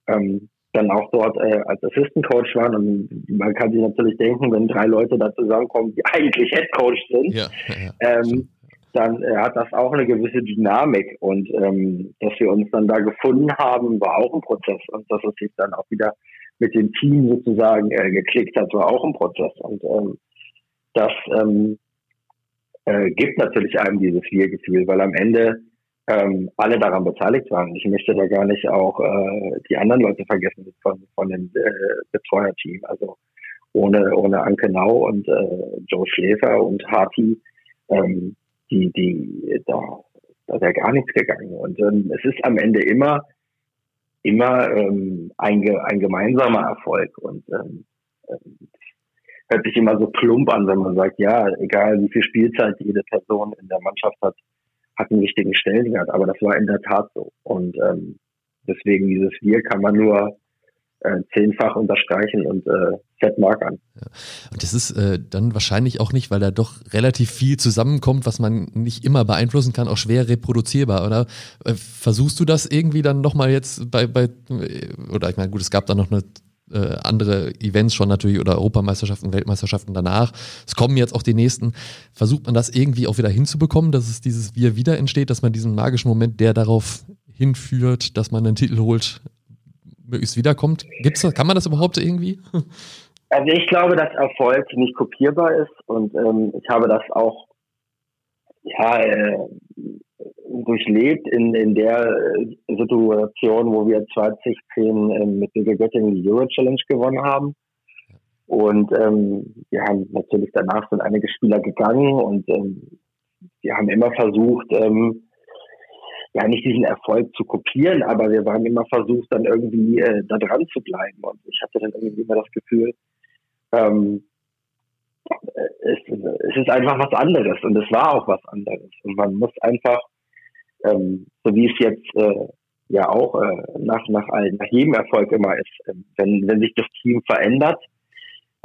ähm, dann auch dort äh, als Assistant Coach waren. Und man kann sich natürlich denken, wenn drei Leute da zusammenkommen, die eigentlich Head Coach sind, ja, ja, ähm, dann äh, hat das auch eine gewisse Dynamik. Und ähm, dass wir uns dann da gefunden haben, war auch ein Prozess. Und dass es sich dann auch wieder mit dem Team sozusagen äh, geklickt hat, war auch ein Prozess. Und ähm, das ähm, äh, gibt natürlich einem dieses Wir-Gefühl, weil am Ende ähm, alle daran beteiligt waren. Ich möchte da gar nicht auch äh, die anderen Leute vergessen von, von dem äh, Betreuerteam. Also ohne, ohne Anke Nau und äh, Joe Schläfer und Harty, ähm, die, die, da, da wäre gar nichts gegangen. Und ähm, es ist am Ende immer, immer ähm, ein, ein gemeinsamer Erfolg. Und ähm, hört sich immer so plump an, wenn man sagt, ja, egal wie viel Spielzeit jede Person in der Mannschaft hat, hat einen wichtigen Stellenwert. Aber das war in der Tat so. Und ähm, deswegen dieses Wir kann man nur äh, zehnfach unterstreichen und äh, fett markern. Ja. Und das ist äh, dann wahrscheinlich auch nicht, weil da doch relativ viel zusammenkommt, was man nicht immer beeinflussen kann, auch schwer reproduzierbar. Oder äh, versuchst du das irgendwie dann nochmal jetzt bei, bei, oder ich meine, gut, es gab da noch eine äh, andere Events schon natürlich oder Europameisterschaften, Weltmeisterschaften danach. Es kommen jetzt auch die nächsten. Versucht man das irgendwie auch wieder hinzubekommen, dass es dieses Wir wieder entsteht, dass man diesen magischen Moment, der darauf hinführt, dass man einen Titel holt, möglichst wiederkommt? Gibt's das? Kann man das überhaupt irgendwie? Also ich glaube, dass Erfolg nicht kopierbar ist und ähm, ich habe das auch ja, äh, durchlebt in, in der äh, Situation, wo wir 2010 ähm, mit Bigger Göttingen die Euro Challenge gewonnen haben. Und ähm, wir haben natürlich danach sind einige Spieler gegangen und ähm, wir haben immer versucht, ähm, ja nicht diesen Erfolg zu kopieren, aber wir haben immer versucht, dann irgendwie äh, da dran zu bleiben. Und ich hatte dann irgendwie immer das Gefühl, ähm, es, es ist einfach was anderes und es war auch was anderes. Und man muss einfach ähm, so wie es jetzt äh, ja auch äh, nach, nach, nach jedem Erfolg immer ist. Ähm, wenn, wenn sich das Team verändert,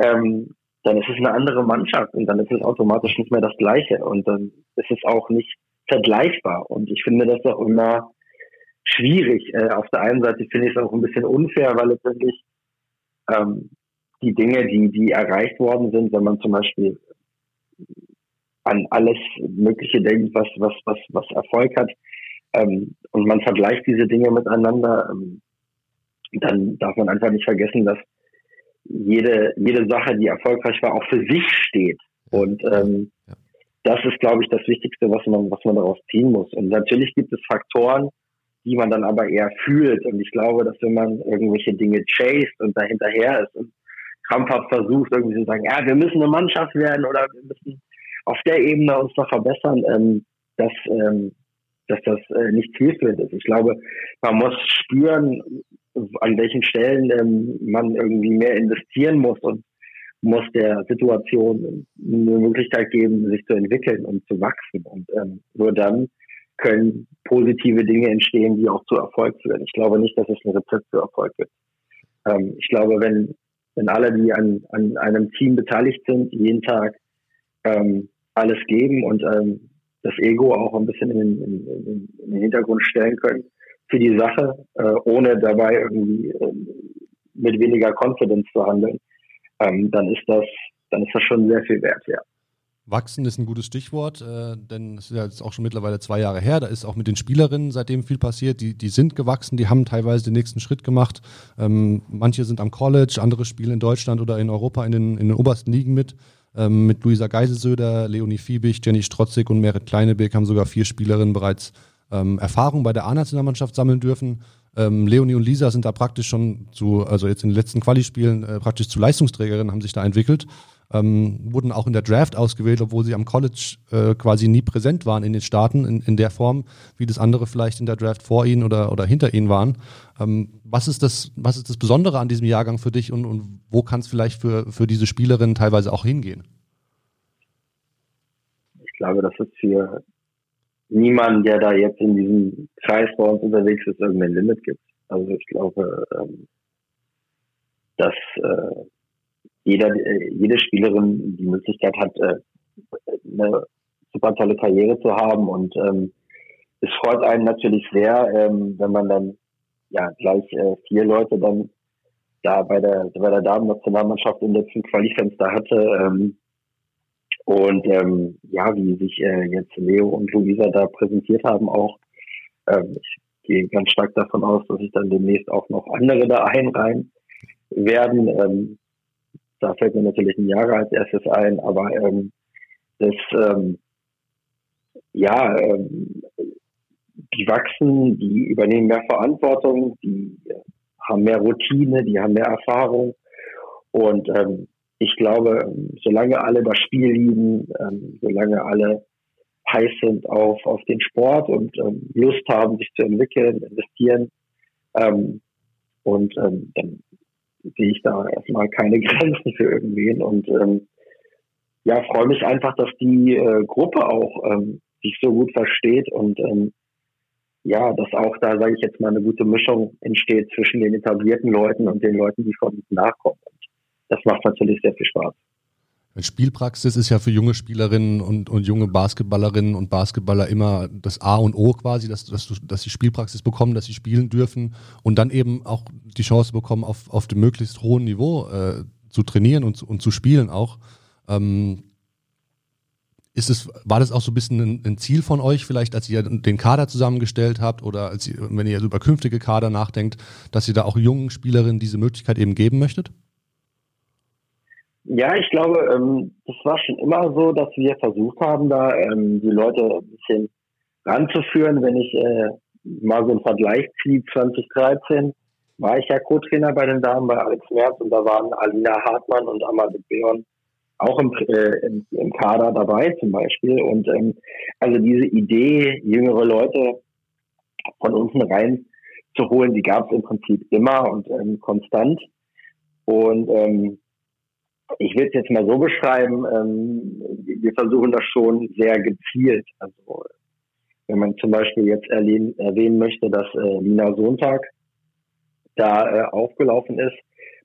ähm, dann ist es eine andere Mannschaft und dann ist es automatisch nicht mehr das Gleiche und dann ist es auch nicht vergleichbar. Und ich finde das auch immer schwierig. Äh, auf der einen Seite finde ich es auch ein bisschen unfair, weil letztendlich ähm, die Dinge, die, die erreicht worden sind, wenn man zum Beispiel an alles Mögliche denkt, was, was, was, was Erfolg hat, ähm, und man vergleicht diese Dinge miteinander, ähm, dann darf man einfach nicht vergessen, dass jede, jede Sache, die erfolgreich war, auch für sich steht. Und ähm, ja. das ist, glaube ich, das Wichtigste, was man, was man daraus ziehen muss. Und natürlich gibt es Faktoren, die man dann aber eher fühlt. Und ich glaube, dass wenn man irgendwelche Dinge chased und dahinterher ist und krampfhaft versucht, irgendwie zu sagen, ja, wir müssen eine Mannschaft werden oder wir müssen auf der Ebene uns noch verbessern, ähm, dass, ähm, dass das äh, nicht zielführend ist. Ich glaube, man muss spüren, an welchen Stellen ähm, man irgendwie mehr investieren muss und muss der Situation eine Möglichkeit geben, sich zu entwickeln und zu wachsen. Und ähm, nur dann können positive Dinge entstehen, die auch zu Erfolg führen. Ich glaube nicht, dass es ein Rezept für Erfolg gibt. Ähm, ich glaube, wenn, wenn alle, die an, an einem Team beteiligt sind, jeden Tag ähm, alles geben und ähm, das Ego auch ein bisschen in, in, in, in den Hintergrund stellen können für die Sache, äh, ohne dabei irgendwie äh, mit weniger Confidence zu handeln, ähm, dann ist das, dann ist das schon sehr viel wert, ja. Wachsen ist ein gutes Stichwort, äh, denn es ist ja jetzt auch schon mittlerweile zwei Jahre her. Da ist auch mit den Spielerinnen seitdem viel passiert. Die, die sind gewachsen, die haben teilweise den nächsten Schritt gemacht. Ähm, manche sind am College, andere spielen in Deutschland oder in Europa in den, in den obersten Ligen mit. Ähm, mit Luisa Geiselsöder, Leonie Fiebig, Jenny Strotzig und Merit Kleinebeck haben sogar vier Spielerinnen bereits ähm, Erfahrung bei der A-Nationalmannschaft sammeln dürfen. Ähm, Leonie und Lisa sind da praktisch schon zu, also jetzt in den letzten Quali-Spielen äh, praktisch zu Leistungsträgerinnen, haben sich da entwickelt. Ähm, wurden auch in der Draft ausgewählt, obwohl sie am College äh, quasi nie präsent waren in den Staaten in, in der Form, wie das andere vielleicht in der Draft vor ihnen oder, oder hinter ihnen waren. Ähm, was, ist das, was ist das Besondere an diesem Jahrgang für dich und, und wo kann es vielleicht für, für diese Spielerinnen teilweise auch hingehen? Ich glaube, dass es für niemanden, der da jetzt in diesem Kreis bei uns unterwegs ist, irgendein Limit gibt. Also ich glaube, ähm, dass äh, jeder, äh, jede Spielerin die Möglichkeit hat, äh, eine super tolle Karriere zu haben. Und ähm, es freut einen natürlich sehr, ähm, wenn man dann ja gleich äh, vier Leute dann da bei der bei der Damen-Nationalmannschaft im letzten Qualifenster hatte. Ähm, und ähm, ja, wie sich äh, jetzt Leo und Luisa da präsentiert haben, auch ähm, ich gehe ganz stark davon aus, dass sich dann demnächst auch noch andere da einreihen werden. Ähm, da fällt mir natürlich ein Jahre als erstes ein, aber ähm, das, ähm, ja, ähm, die wachsen, die übernehmen mehr Verantwortung, die haben mehr Routine, die haben mehr Erfahrung. Und ähm, ich glaube, solange alle das Spiel lieben, ähm, solange alle heiß sind auf, auf den Sport und ähm, Lust haben, sich zu entwickeln, investieren, ähm, und ähm, dann sehe ich da erstmal keine Grenzen für irgendwen und ähm, ja, freue mich einfach, dass die äh, Gruppe auch ähm, sich so gut versteht und ähm, ja, dass auch da, sage ich jetzt mal, eine gute Mischung entsteht zwischen den etablierten Leuten und den Leuten, die von uns nachkommen. Das macht natürlich sehr viel Spaß. Spielpraxis ist ja für junge Spielerinnen und, und junge Basketballerinnen und Basketballer immer das A und O quasi, dass, dass, dass sie Spielpraxis bekommen, dass sie spielen dürfen und dann eben auch die Chance bekommen, auf, auf dem möglichst hohen Niveau äh, zu trainieren und, und zu spielen auch. Ähm, ist es, war das auch so ein bisschen ein, ein, Ziel von euch, vielleicht, als ihr den Kader zusammengestellt habt oder als ihr, wenn ihr über künftige Kader nachdenkt, dass ihr da auch jungen Spielerinnen diese Möglichkeit eben geben möchtet? Ja, ich glaube, ähm, das war schon immer so, dass wir versucht haben, da ähm, die Leute ein bisschen ranzuführen. Wenn ich äh, mal so einen Vergleich ziehe, 2013 war ich ja Co-Trainer bei den Damen bei Alex Merz und da waren Alina Hartmann und Amadou Beon auch im, äh, im, im, Kader dabei zum Beispiel. Und ähm, also diese Idee, jüngere Leute von unten rein zu holen, die gab es im Prinzip immer und ähm, konstant. Und ähm, ich will es jetzt mal so beschreiben, ähm, wir versuchen das schon sehr gezielt. Also wenn man zum Beispiel jetzt erwähnen, erwähnen möchte, dass äh, Lina Sonntag da äh, aufgelaufen ist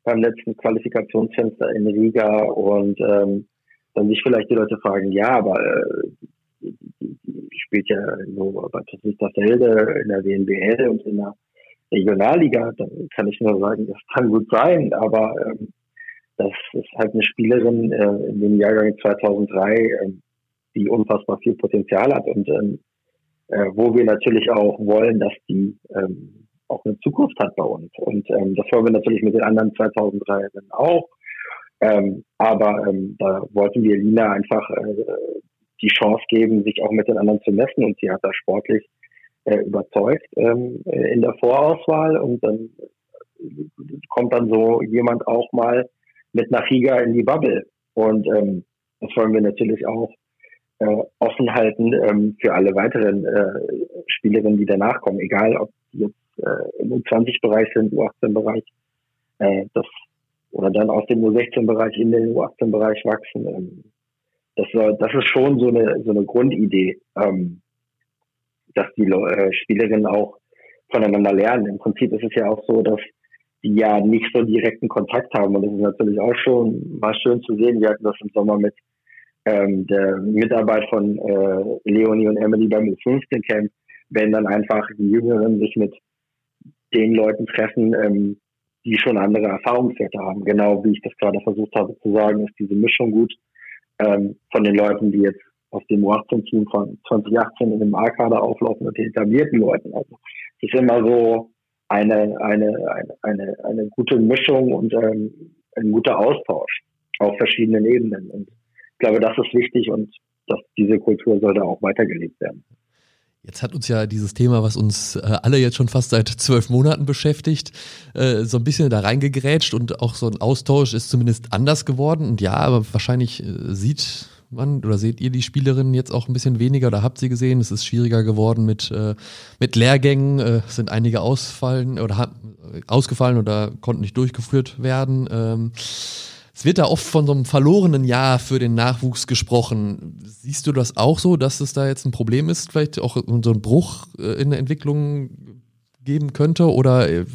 beim letzten Qualifikationsfenster in Riga und ähm, dann sich vielleicht die Leute fragen, ja, aber äh, die, die, spielt ja nur bei Felde in der WNBL und in der Regionalliga, dann kann ich nur sagen, das kann gut sein, aber ähm, das ist halt eine Spielerin äh, in dem Jahrgang 2003, äh, die unfassbar viel Potenzial hat und ähm, äh, wo wir natürlich auch wollen, dass die ähm, auch eine Zukunft hat bei uns. Und ähm, das wollen wir natürlich mit den anderen 2003 dann auch. Ähm, aber ähm, da wollten wir Lina einfach äh, die Chance geben, sich auch mit den anderen zu messen. Und sie hat da sportlich äh, überzeugt ähm, in der Vorauswahl. Und dann kommt dann so jemand auch mal mit nach Riga in die Bubble. Und ähm, das wollen wir natürlich auch äh, offen halten ähm, für alle weiteren äh, Spielerinnen, die danach kommen, egal ob die jetzt äh, im U20-Bereich sind, U18-Bereich, äh, das oder dann aus dem U16-Bereich in den U18-Bereich wachsen. Ähm, das, war, das ist schon so eine so eine Grundidee, ähm, dass die äh, Spielerinnen auch voneinander lernen. Im Prinzip ist es ja auch so, dass ja nicht so direkten Kontakt haben und das ist natürlich auch schon mal schön zu sehen. Wir hatten das im Sommer mit ähm, der Mitarbeit von äh, Leonie und Emily beim U15 Camp, wenn dann einfach die Jüngeren sich mit den Leuten treffen, ähm, die schon andere Erfahrungswerte haben. Genau wie ich das gerade versucht habe zu sagen, ist diese Mischung gut ähm, von den Leuten, die jetzt aus dem U18-Team von 2018 in dem A-Kader auflaufen und den etablierten Leuten. Also es ist immer so eine, eine, eine, eine, gute Mischung und ähm, ein guter Austausch auf verschiedenen Ebenen. Und ich glaube, das ist wichtig und dass diese Kultur sollte auch weitergelebt werden. Jetzt hat uns ja dieses Thema, was uns äh, alle jetzt schon fast seit zwölf Monaten beschäftigt, äh, so ein bisschen da reingegrätscht und auch so ein Austausch ist zumindest anders geworden. Und ja, aber wahrscheinlich äh, sieht man oder seht ihr die Spielerinnen jetzt auch ein bisschen weniger oder habt sie gesehen? Es ist schwieriger geworden mit, mit Lehrgängen, Es sind einige ausfallen oder ausgefallen oder konnten nicht durchgeführt werden. Ähm, es wird da oft von so einem verlorenen Jahr für den Nachwuchs gesprochen. Siehst du das auch so, dass es da jetzt ein Problem ist, vielleicht auch so ein Bruch äh, in der Entwicklung geben könnte? Oder äh,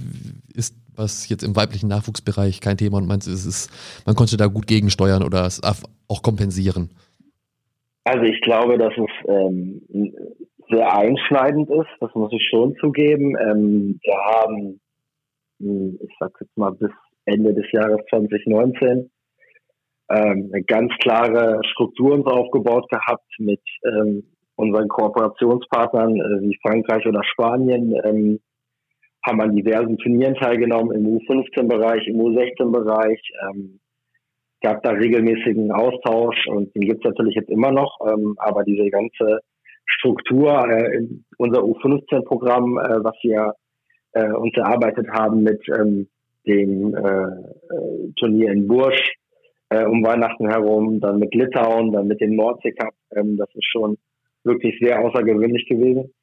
was jetzt im weiblichen Nachwuchsbereich kein Thema und meinst es ist, man konnte da gut gegensteuern oder es auch kompensieren? Also ich glaube, dass es ähm, sehr einschneidend ist, das muss ich schon zugeben. Ähm, wir haben, hm, ich sag jetzt mal, bis Ende des Jahres 2019 ähm, eine ganz klare Struktur uns aufgebaut gehabt mit ähm, unseren Kooperationspartnern äh, wie Frankreich oder Spanien, ähm, haben an diversen Turnieren teilgenommen im U15-Bereich, im U16-Bereich, ähm, gab da regelmäßigen Austausch und den gibt es natürlich jetzt immer noch, ähm, aber diese ganze Struktur, äh, unser U15-Programm, äh, was wir äh, uns erarbeitet haben mit ähm, dem äh, äh, Turnier in Bursch äh, um Weihnachten herum, dann mit Litauen, dann mit dem Nordsee Cup. Ähm, das ist schon wirklich sehr außergewöhnlich gewesen.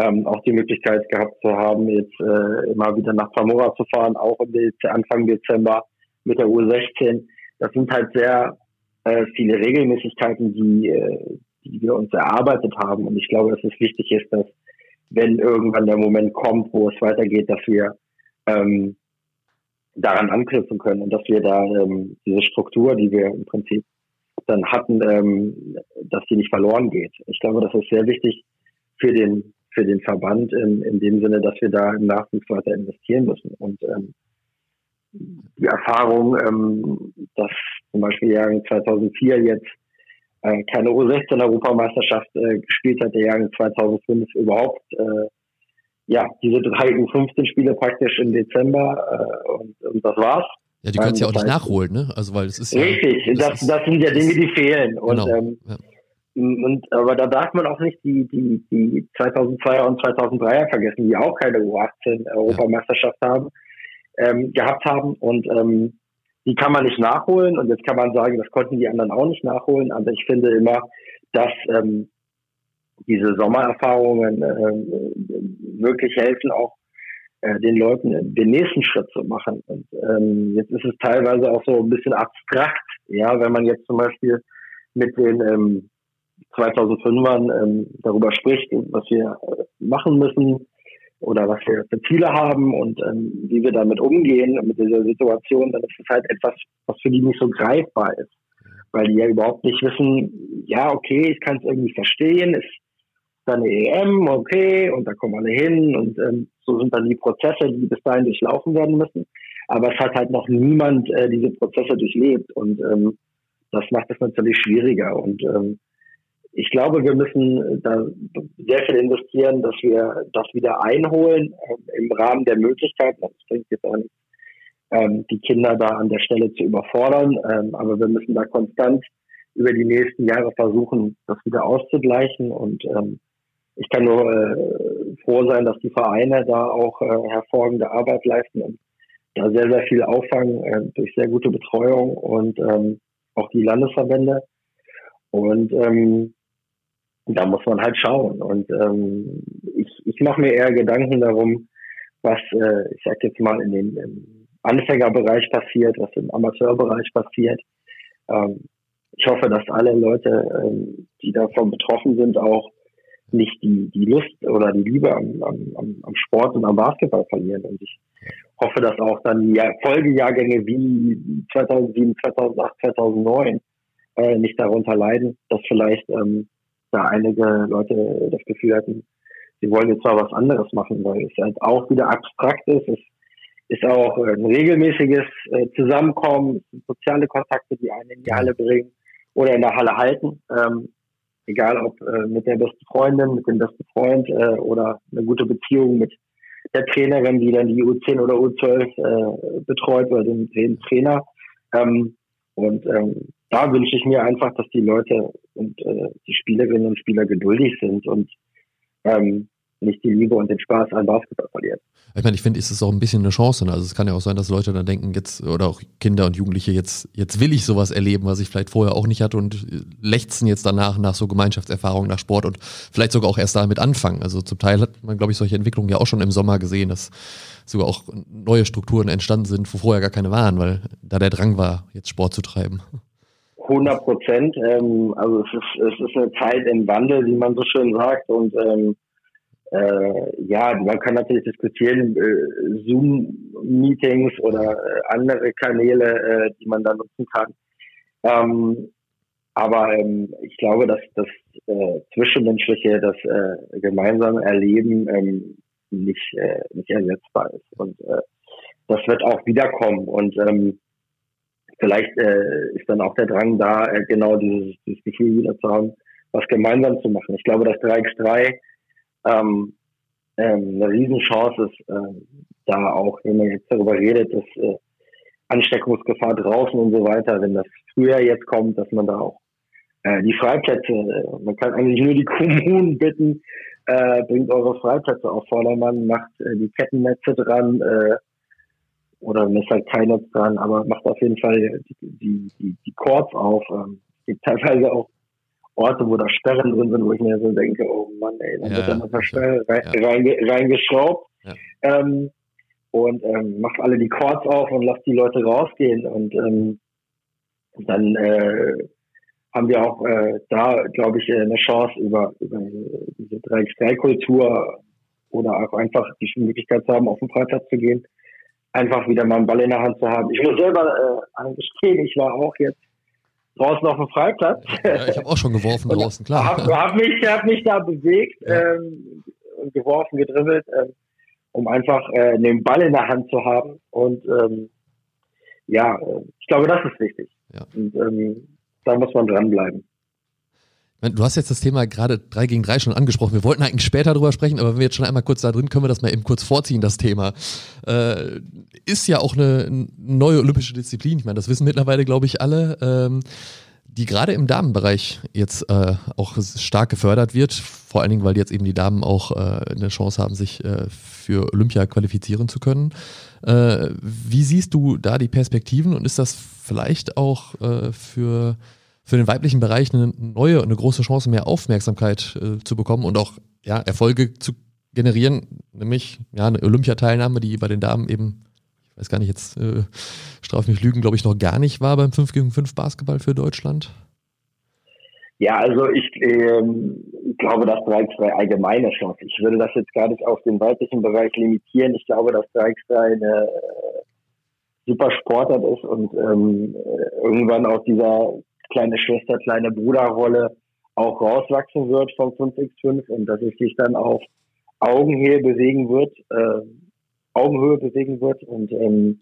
Ähm, auch die Möglichkeit gehabt zu haben, jetzt äh, immer wieder nach Zamora zu fahren, auch Anfang Dezember mit der U16. Das sind halt sehr äh, viele Regelmäßigkeiten, die, äh, die wir uns erarbeitet haben. Und ich glaube, dass es wichtig ist, dass wenn irgendwann der Moment kommt, wo es weitergeht, dass wir ähm, daran anknüpfen können und dass wir da ähm, diese Struktur, die wir im Prinzip dann hatten, ähm, dass die nicht verloren geht. Ich glaube, das ist sehr wichtig für den für den Verband in, in dem Sinne, dass wir da im Nachwuchs weiter investieren müssen. Und ähm, die Erfahrung, ähm, dass zum Beispiel Jahrgang 2004 jetzt äh, keine U16-Europameisterschaft äh, gespielt hat, der Jahrgang 2005 überhaupt äh, ja, diese drei U15-Spiele praktisch im Dezember äh, und, und das war's. Ja, die können es ja auch nicht nachholen, ne? Also weil es ist richtig. Ja, das, das, das, sind ja Dinge, die fehlen. Und, genau, ähm, ja. Und aber da darf man auch nicht die die die 2002er und 2003er vergessen, die auch keine U18 Europameisterschaft ja. haben ähm, gehabt haben und ähm, die kann man nicht nachholen. Und jetzt kann man sagen, das konnten die anderen auch nicht nachholen. Aber ich finde immer, dass ähm, diese Sommererfahrungen äh, wirklich helfen, auch äh, den Leuten den nächsten Schritt zu machen. Und ähm, jetzt ist es teilweise auch so ein bisschen abstrakt, ja, wenn man jetzt zum Beispiel mit den ähm, 2005ern ähm, darüber spricht, was wir äh, machen müssen oder was wir für Ziele haben und ähm, wie wir damit umgehen mit dieser Situation, dann ist es halt etwas, was für die nicht so greifbar ist. Weil die ja überhaupt nicht wissen, ja, okay, ich kann es irgendwie verstehen, ist dann eine EM, okay, und da kommen alle hin und ähm, so sind dann die Prozesse, die bis dahin durchlaufen werden müssen. Aber es hat halt noch niemand äh, diese Prozesse durchlebt und ähm, das macht es natürlich schwieriger. Und ähm, ich glaube, wir müssen da sehr viel investieren, dass wir das wieder einholen äh, im Rahmen der Möglichkeiten. Das bringt jetzt auch nicht, ähm, die Kinder da an der Stelle zu überfordern, ähm, aber wir müssen da konstant über die nächsten Jahre versuchen, das wieder auszugleichen. Und ähm, ich kann nur äh, froh sein, dass die Vereine da auch äh, hervorragende Arbeit leisten und da sehr, sehr viel auffangen äh, durch sehr gute Betreuung und ähm, auch die Landesverbände. Und ähm, da muss man halt schauen. Und ähm, ich, ich mache mir eher Gedanken darum, was, äh, ich sag jetzt mal, in den im Anfängerbereich passiert, was im Amateurbereich passiert. Ähm, ich hoffe, dass alle Leute, ähm, die davon betroffen sind, auch nicht die, die Lust oder die Liebe am, am, am Sport und am Basketball verlieren. Und ich hoffe, dass auch dann die Folgejahrgänge wie 2007, 2008, 2009 äh, nicht darunter leiden, dass vielleicht ähm, da einige Leute das Gefühl hatten, sie wollen jetzt mal was anderes machen, weil es halt auch wieder abstrakt ist. Es ist auch ein regelmäßiges äh, Zusammenkommen, soziale Kontakte, die einen in die Halle bringen oder in der Halle halten. Ähm, egal ob äh, mit der besten Freundin, mit dem besten Freund äh, oder eine gute Beziehung mit der Trainerin, die dann die U10 oder U12 äh, betreut oder den, den Trainer. Ähm, und ähm, da wünsche ich mir einfach, dass die Leute und äh, die Spielerinnen und Spieler geduldig sind und ähm, nicht die Liebe und den Spaß an Basketball verlieren. Ich meine, ich finde, ist auch ein bisschen eine Chance. Ne? Also es kann ja auch sein, dass Leute dann denken, jetzt, oder auch Kinder und Jugendliche, jetzt, jetzt will ich sowas erleben, was ich vielleicht vorher auch nicht hatte und lechzen jetzt danach nach so Gemeinschaftserfahrungen, nach Sport und vielleicht sogar auch erst damit anfangen. Also zum Teil hat man, glaube ich, solche Entwicklungen ja auch schon im Sommer gesehen, dass sogar auch neue Strukturen entstanden sind, wo vorher gar keine waren, weil da der Drang war, jetzt Sport zu treiben. 100 Prozent. Ähm, also es ist, es ist eine Zeit im Wandel, wie man so schön sagt. Und ähm, äh, ja, man kann natürlich diskutieren, äh, Zoom-Meetings oder äh, andere Kanäle, äh, die man da nutzen kann. Ähm, aber ähm, ich glaube, dass das äh, Zwischenmenschliche, das äh, gemeinsame Erleben ähm, nicht, nicht ersetzbar ist. Und das wird auch wiederkommen. Und ähm, vielleicht äh, ist dann auch der Drang da, äh, genau dieses, dieses Gefühl wieder zu haben, was gemeinsam zu machen. Ich glaube, dass 3x3 ähm, ähm, eine Riesenchance ist, äh, da auch, wenn man jetzt darüber redet, dass äh, Ansteckungsgefahr draußen und so weiter, wenn das früher jetzt kommt, dass man da auch äh, die Freiplätze, äh, man kann eigentlich nur die Kommunen bitten, äh, bringt eure Freiplätze auf Vordermann, macht äh, die Kettennetze dran, äh, oder mir ist halt kein dran, aber macht auf jeden Fall die, die, die, die Chords auf. Ähm, es gibt teilweise auch Orte, wo da Sperren drin sind, wo ich mir so denke, oh Mann, ey, dann ja, wird da rein, ja. reingeschraubt. Ja. Ähm, und ähm, macht alle die Chords auf und lasst die Leute rausgehen. Und ähm, dann äh, haben wir auch äh, da, glaube ich, äh, eine Chance über, über diese 3x3-Kultur oder auch einfach die Möglichkeit zu haben, auf den Freitag zu gehen, einfach wieder mal einen Ball in der Hand zu haben. Ich muss selber äh, eingestehen, ich war auch jetzt draußen auf dem Freiplatz. Ja, ich habe auch schon geworfen draußen, klar. Hab, hab, mich, hab mich da bewegt ja. ähm, und geworfen, gedribbelt, ähm, um einfach äh, den Ball in der Hand zu haben. Und ähm, ja, äh, ich glaube, das ist wichtig. Ja. Und ähm, da muss man dranbleiben. Du hast jetzt das Thema gerade 3 gegen 3 schon angesprochen. Wir wollten eigentlich später darüber sprechen, aber wenn wir jetzt schon einmal kurz da drin, können wir das mal eben kurz vorziehen, das Thema. Äh, ist ja auch eine neue olympische Disziplin. Ich meine, das wissen mittlerweile, glaube ich, alle. Ähm, die gerade im Damenbereich jetzt äh, auch stark gefördert wird, vor allen Dingen, weil jetzt eben die Damen auch äh, eine Chance haben, sich äh, für Olympia qualifizieren zu können. Äh, wie siehst du da die Perspektiven und ist das vielleicht auch äh, für für den weiblichen Bereich eine neue, eine große Chance, mehr Aufmerksamkeit äh, zu bekommen und auch ja, Erfolge zu generieren, nämlich ja, eine Olympiateilnahme, die bei den Damen eben, ich weiß gar nicht, jetzt äh, straf mich lügen, glaube ich, noch gar nicht war beim 5 gegen 5 Basketball für Deutschland. Ja, also ich ähm, glaube, dass 3x3 allgemeine Chance. Ich würde das jetzt gar nicht auf den weiblichen Bereich limitieren. Ich glaube, dass 3x3 eine äh, super Sportart ist und ähm, äh, irgendwann aus dieser kleine Schwester, kleine Bruderrolle auch rauswachsen wird vom 5x5 und dass es sich dann auf Augenhöhe bewegen wird, äh, Augenhöhe bewegen wird. Und ähm,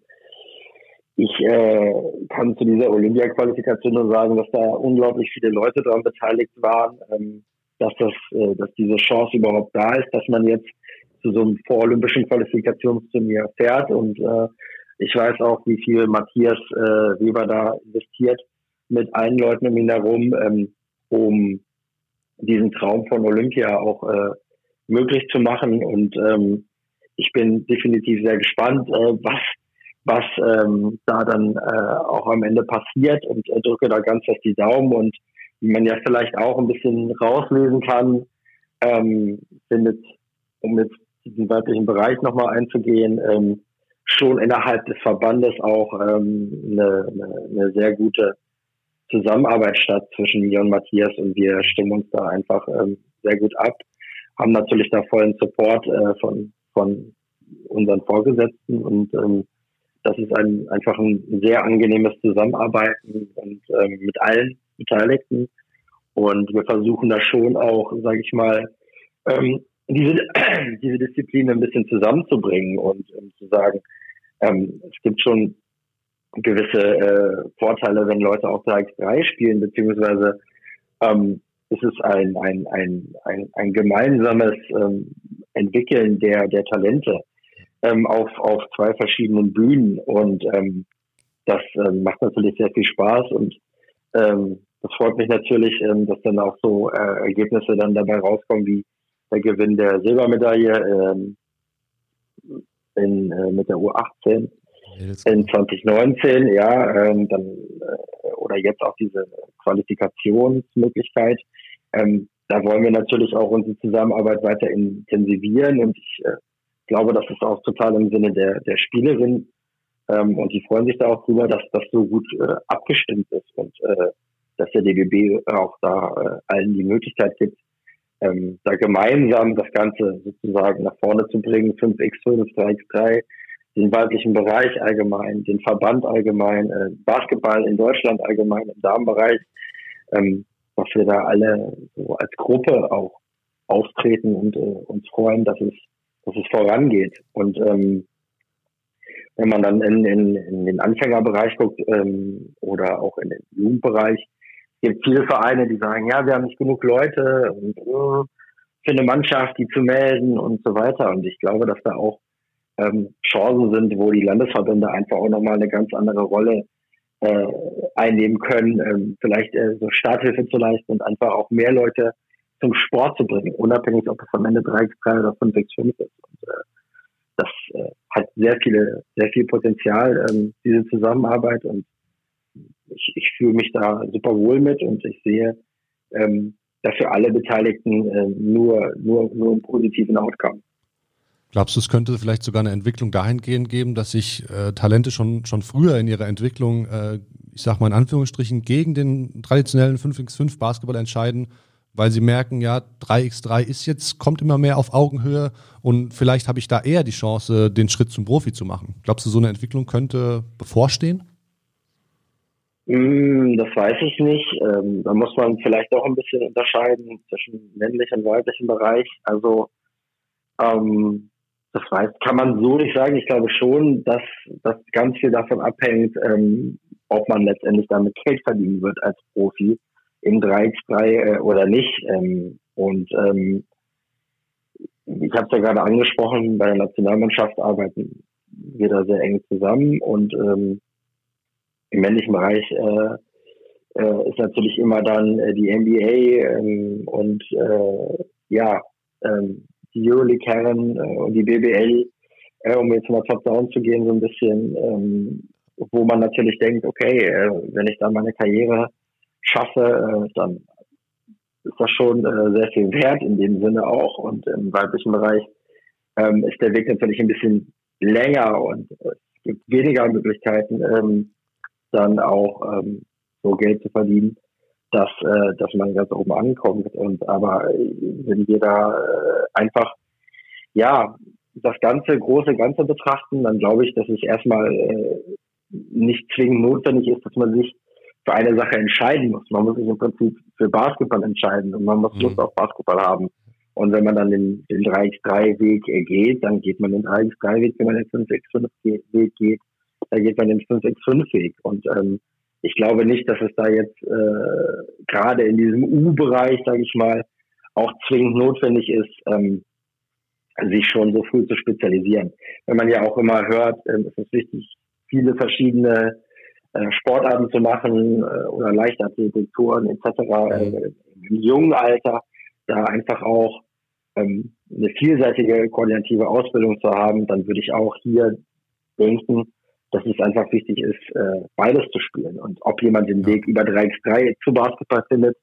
ich äh, kann zu dieser Olympia-Qualifikation nur sagen, dass da unglaublich viele Leute daran beteiligt waren, ähm, dass das, äh, dass diese Chance überhaupt da ist, dass man jetzt zu so einem vorolympischen Qualifikationsturnier fährt. Und äh, ich weiß auch, wie viel Matthias äh, Weber da investiert mit allen Leuten um ihn herum, ähm, um diesen Traum von Olympia auch äh, möglich zu machen. Und ähm, ich bin definitiv sehr gespannt, äh, was was ähm, da dann äh, auch am Ende passiert. Und äh, drücke da ganz fest die Daumen. Und wie man ja vielleicht auch ein bisschen rauslesen kann, ähm, findet, um jetzt diesen weiblichen Bereich nochmal einzugehen, ähm, schon innerhalb des Verbandes auch ähm, eine, eine, eine sehr gute Zusammenarbeit statt zwischen mir und Matthias und wir stimmen uns da einfach ähm, sehr gut ab, haben natürlich da vollen Support äh, von, von unseren Vorgesetzten und ähm, das ist ein, einfach ein sehr angenehmes Zusammenarbeiten und ähm, mit allen Beteiligten. Und wir versuchen da schon auch, sage ich mal, ähm, diese, diese Disziplin ein bisschen zusammenzubringen und ähm, zu sagen, ähm, es gibt schon gewisse äh, Vorteile, wenn Leute auch 3x3 spielen, beziehungsweise ähm, es ist ein, ein, ein, ein, ein gemeinsames ähm, Entwickeln der, der Talente ähm, auf, auf zwei verschiedenen Bühnen. Und ähm, das ähm, macht natürlich sehr viel Spaß und ähm, das freut mich natürlich, ähm, dass dann auch so äh, Ergebnisse dann dabei rauskommen wie der Gewinn der Silbermedaille ähm, in, äh, mit der U18 in 2019, ja, ähm, dann äh, oder jetzt auch diese Qualifikationsmöglichkeit. Ähm, da wollen wir natürlich auch unsere Zusammenarbeit weiter intensivieren und ich äh, glaube, das ist auch total im Sinne der, der Spielerin. Ähm, und die freuen sich da auch drüber, dass das so gut äh, abgestimmt ist und äh, dass der DBB auch da äh, allen die Möglichkeit gibt, ähm, da gemeinsam das Ganze sozusagen nach vorne zu bringen, 5x5, 3x3, den weiblichen Bereich allgemein, den Verband allgemein, äh, Basketball in Deutschland allgemein, im Damenbereich, ähm, dass wir da alle so als Gruppe auch auftreten und äh, uns freuen, dass es dass es vorangeht. Und ähm, wenn man dann in, in, in den Anfängerbereich guckt ähm, oder auch in den Jugendbereich, gibt viele Vereine, die sagen, ja, wir haben nicht genug Leute und äh, für eine Mannschaft, die zu melden und so weiter. Und ich glaube, dass da auch ähm, Chancen sind, wo die Landesverbände einfach auch nochmal eine ganz andere Rolle äh, einnehmen können, ähm, vielleicht äh, so Starthilfe zu leisten und einfach auch mehr Leute zum Sport zu bringen, unabhängig, ob es am Ende 3 3 oder 5 6 5 ist. Und, äh, das äh, hat sehr viele, sehr viel Potenzial, ähm, diese Zusammenarbeit und ich, ich fühle mich da super wohl mit und ich sehe ähm, dafür alle Beteiligten äh, nur, nur, nur einen positiven Outcome. Glaubst du, es könnte vielleicht sogar eine Entwicklung dahingehend geben, dass sich äh, Talente schon, schon früher in ihrer Entwicklung, äh, ich sag mal in Anführungsstrichen, gegen den traditionellen 5x5 Basketball entscheiden weil sie merken, ja, 3x3 ist jetzt, kommt immer mehr auf Augenhöhe und vielleicht habe ich da eher die Chance, den Schritt zum Profi zu machen. Glaubst du, so eine Entwicklung könnte bevorstehen? Mm, das weiß ich nicht. Ähm, da muss man vielleicht auch ein bisschen unterscheiden zwischen männlichem und weiblichem Bereich. Also ähm, das weiß, kann man so nicht sagen. Ich glaube schon, dass das ganz viel davon abhängt, ähm, ob man letztendlich damit Geld verdienen wird als Profi im 3x3 äh, oder nicht. Ähm, und ähm, ich habe es ja gerade angesprochen, bei der Nationalmannschaft arbeiten wir da sehr eng zusammen und ähm, im männlichen Bereich äh, äh, ist natürlich immer dann äh, die NBA ähm, und äh, ja, ähm, die Euroleague-Herren äh, und die BBL, äh, um jetzt mal top-down zu gehen, so ein bisschen, ähm, wo man natürlich denkt, okay, äh, wenn ich da meine Karriere schaffe, äh, dann ist das schon äh, sehr viel wert in dem Sinne auch. Und im weiblichen Bereich ähm, ist der Weg natürlich ein bisschen länger und es gibt weniger Möglichkeiten, ähm, dann auch ähm, so Geld zu verdienen. Dass, äh, dass man ganz oben ankommt. Und aber wenn wir da äh, einfach ja das ganze große Ganze betrachten, dann glaube ich, dass es erstmal äh, nicht zwingend notwendig ist, dass man sich für eine Sache entscheiden muss. Man muss sich im Prinzip für Basketball entscheiden und man muss mhm. Lust auf Basketball haben. Und wenn man dann den, den 3x3-Weg geht, dann geht man den 3x3-Weg, wenn man den 5x5-Weg geht, dann geht man den 5x5-Weg. Und ähm, ich glaube nicht, dass es da jetzt äh, gerade in diesem U-Bereich, sage ich mal, auch zwingend notwendig ist, ähm, sich schon so früh zu spezialisieren. Wenn man ja auch immer hört, äh, es ist wichtig, viele verschiedene äh, Sportarten zu machen äh, oder Leichtathletik, Touren etc. Äh, im jungen Alter da einfach auch ähm, eine vielseitige koordinative Ausbildung zu haben, dann würde ich auch hier denken, dass es einfach wichtig ist, äh, beides zu spielen. Und ob jemand den Weg über 3x3 zu Basketball findet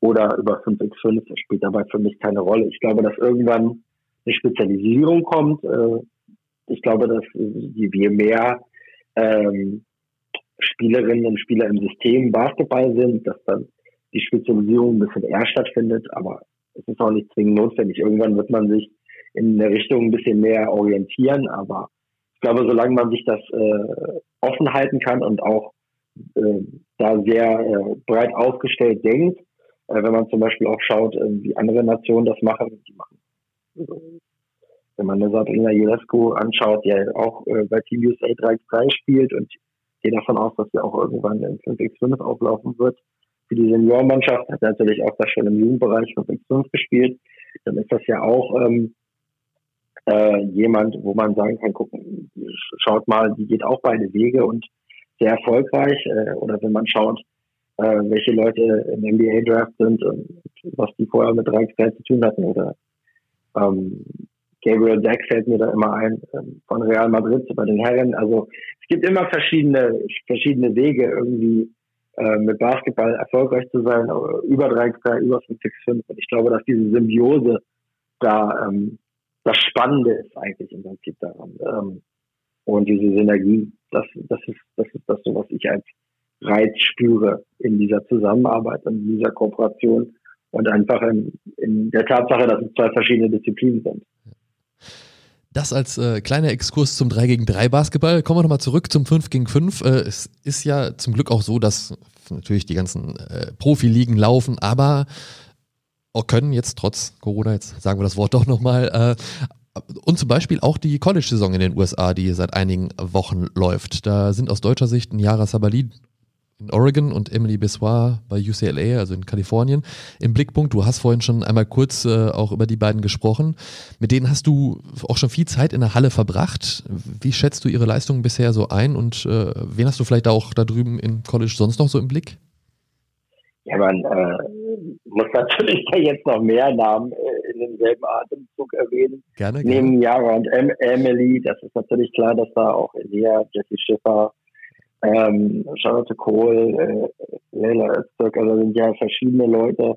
oder über 5x5, das spielt dabei für mich keine Rolle. Ich glaube, dass irgendwann eine Spezialisierung kommt. Äh, ich glaube, dass je mehr ähm, Spielerinnen und Spieler im System Basketball sind, dass dann die Spezialisierung ein bisschen eher stattfindet, aber es ist auch nicht zwingend notwendig. Irgendwann wird man sich in der Richtung ein bisschen mehr orientieren, aber ich glaube, solange man sich das äh, offen halten kann und auch äh, da sehr äh, breit aufgestellt denkt, äh, wenn man zum Beispiel auch schaut, äh, wie andere Nationen das machen, die machen. Wenn man eine Sabrina Ionescu anschaut, die ja auch äh, bei Team USA 3x3 spielt und gehe davon aus, dass sie auch irgendwann in 5x5 auflaufen wird. Für die Seniorenmannschaft hat natürlich auch da schon im Jugendbereich 5x5 gespielt. Dann ist das ja auch ähm, äh, jemand, wo man sagen kann, gucken, schaut mal, die geht auch beide Wege und sehr erfolgreich. Äh, oder wenn man schaut, äh, welche Leute im NBA-Draft sind und was die vorher mit 3x3 zu tun hatten. Oder ähm, Gabriel Deck fällt mir da immer ein, ähm, von Real Madrid bei den Herren. Also es gibt immer verschiedene, verschiedene Wege, irgendwie äh, mit Basketball erfolgreich zu sein, über 3x3, über 5x5. Und ich glaube, dass diese Symbiose da ähm, das Spannende ist eigentlich im Prinzip daran. Ähm, und diese Synergie, das, das ist das ist das, so, was ich als Reiz spüre in dieser Zusammenarbeit, in dieser Kooperation und einfach in, in der Tatsache, dass es zwei verschiedene Disziplinen sind. Das als äh, kleiner Exkurs zum 3 gegen 3 Basketball. Kommen wir nochmal zurück zum 5 gegen 5. Äh, es ist ja zum Glück auch so, dass natürlich die ganzen äh, Profiligen laufen, aber können jetzt trotz Corona, jetzt sagen wir das Wort doch nochmal, äh, und zum Beispiel auch die College-Saison in den USA, die seit einigen Wochen läuft. Da sind aus deutscher Sicht ein Yara Sabali in Oregon und Emily Bessoir bei UCLA, also in Kalifornien, im Blickpunkt. Du hast vorhin schon einmal kurz äh, auch über die beiden gesprochen. Mit denen hast du auch schon viel Zeit in der Halle verbracht. Wie schätzt du ihre Leistungen bisher so ein und äh, wen hast du vielleicht auch da drüben im College sonst noch so im Blick? Ja, man äh, muss natürlich da jetzt noch mehr Namen äh, in demselben Atemzug erwähnen. Gerne, gerne. Neben Yara und em Emily, das ist natürlich klar, dass da auch Elia, Jesse Schiffer, ähm, Charlotte Kohl, äh, Leila Öztürk, also sind ja verschiedene Leute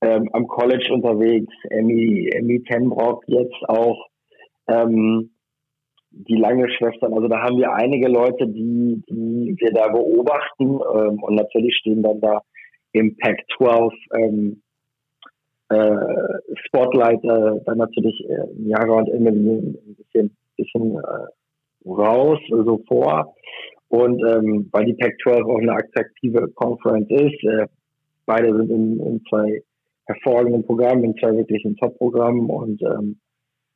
ähm, am College unterwegs. Emmy, Emmy Tenbrock jetzt auch. Ähm, die lange Schwestern, also da haben wir einige Leute, die, die wir da beobachten ähm, und natürlich stehen dann da im Pack 12 ähm, äh, Spotlight äh, dann natürlich äh, Jara und Emily ein bisschen, bisschen äh, raus, so also vor. Und ähm, weil die Pac-12 auch eine attraktive Conference ist, äh, beide sind in, in zwei hervorragenden Programmen, in zwei wirklichen Top-Programmen und ähm,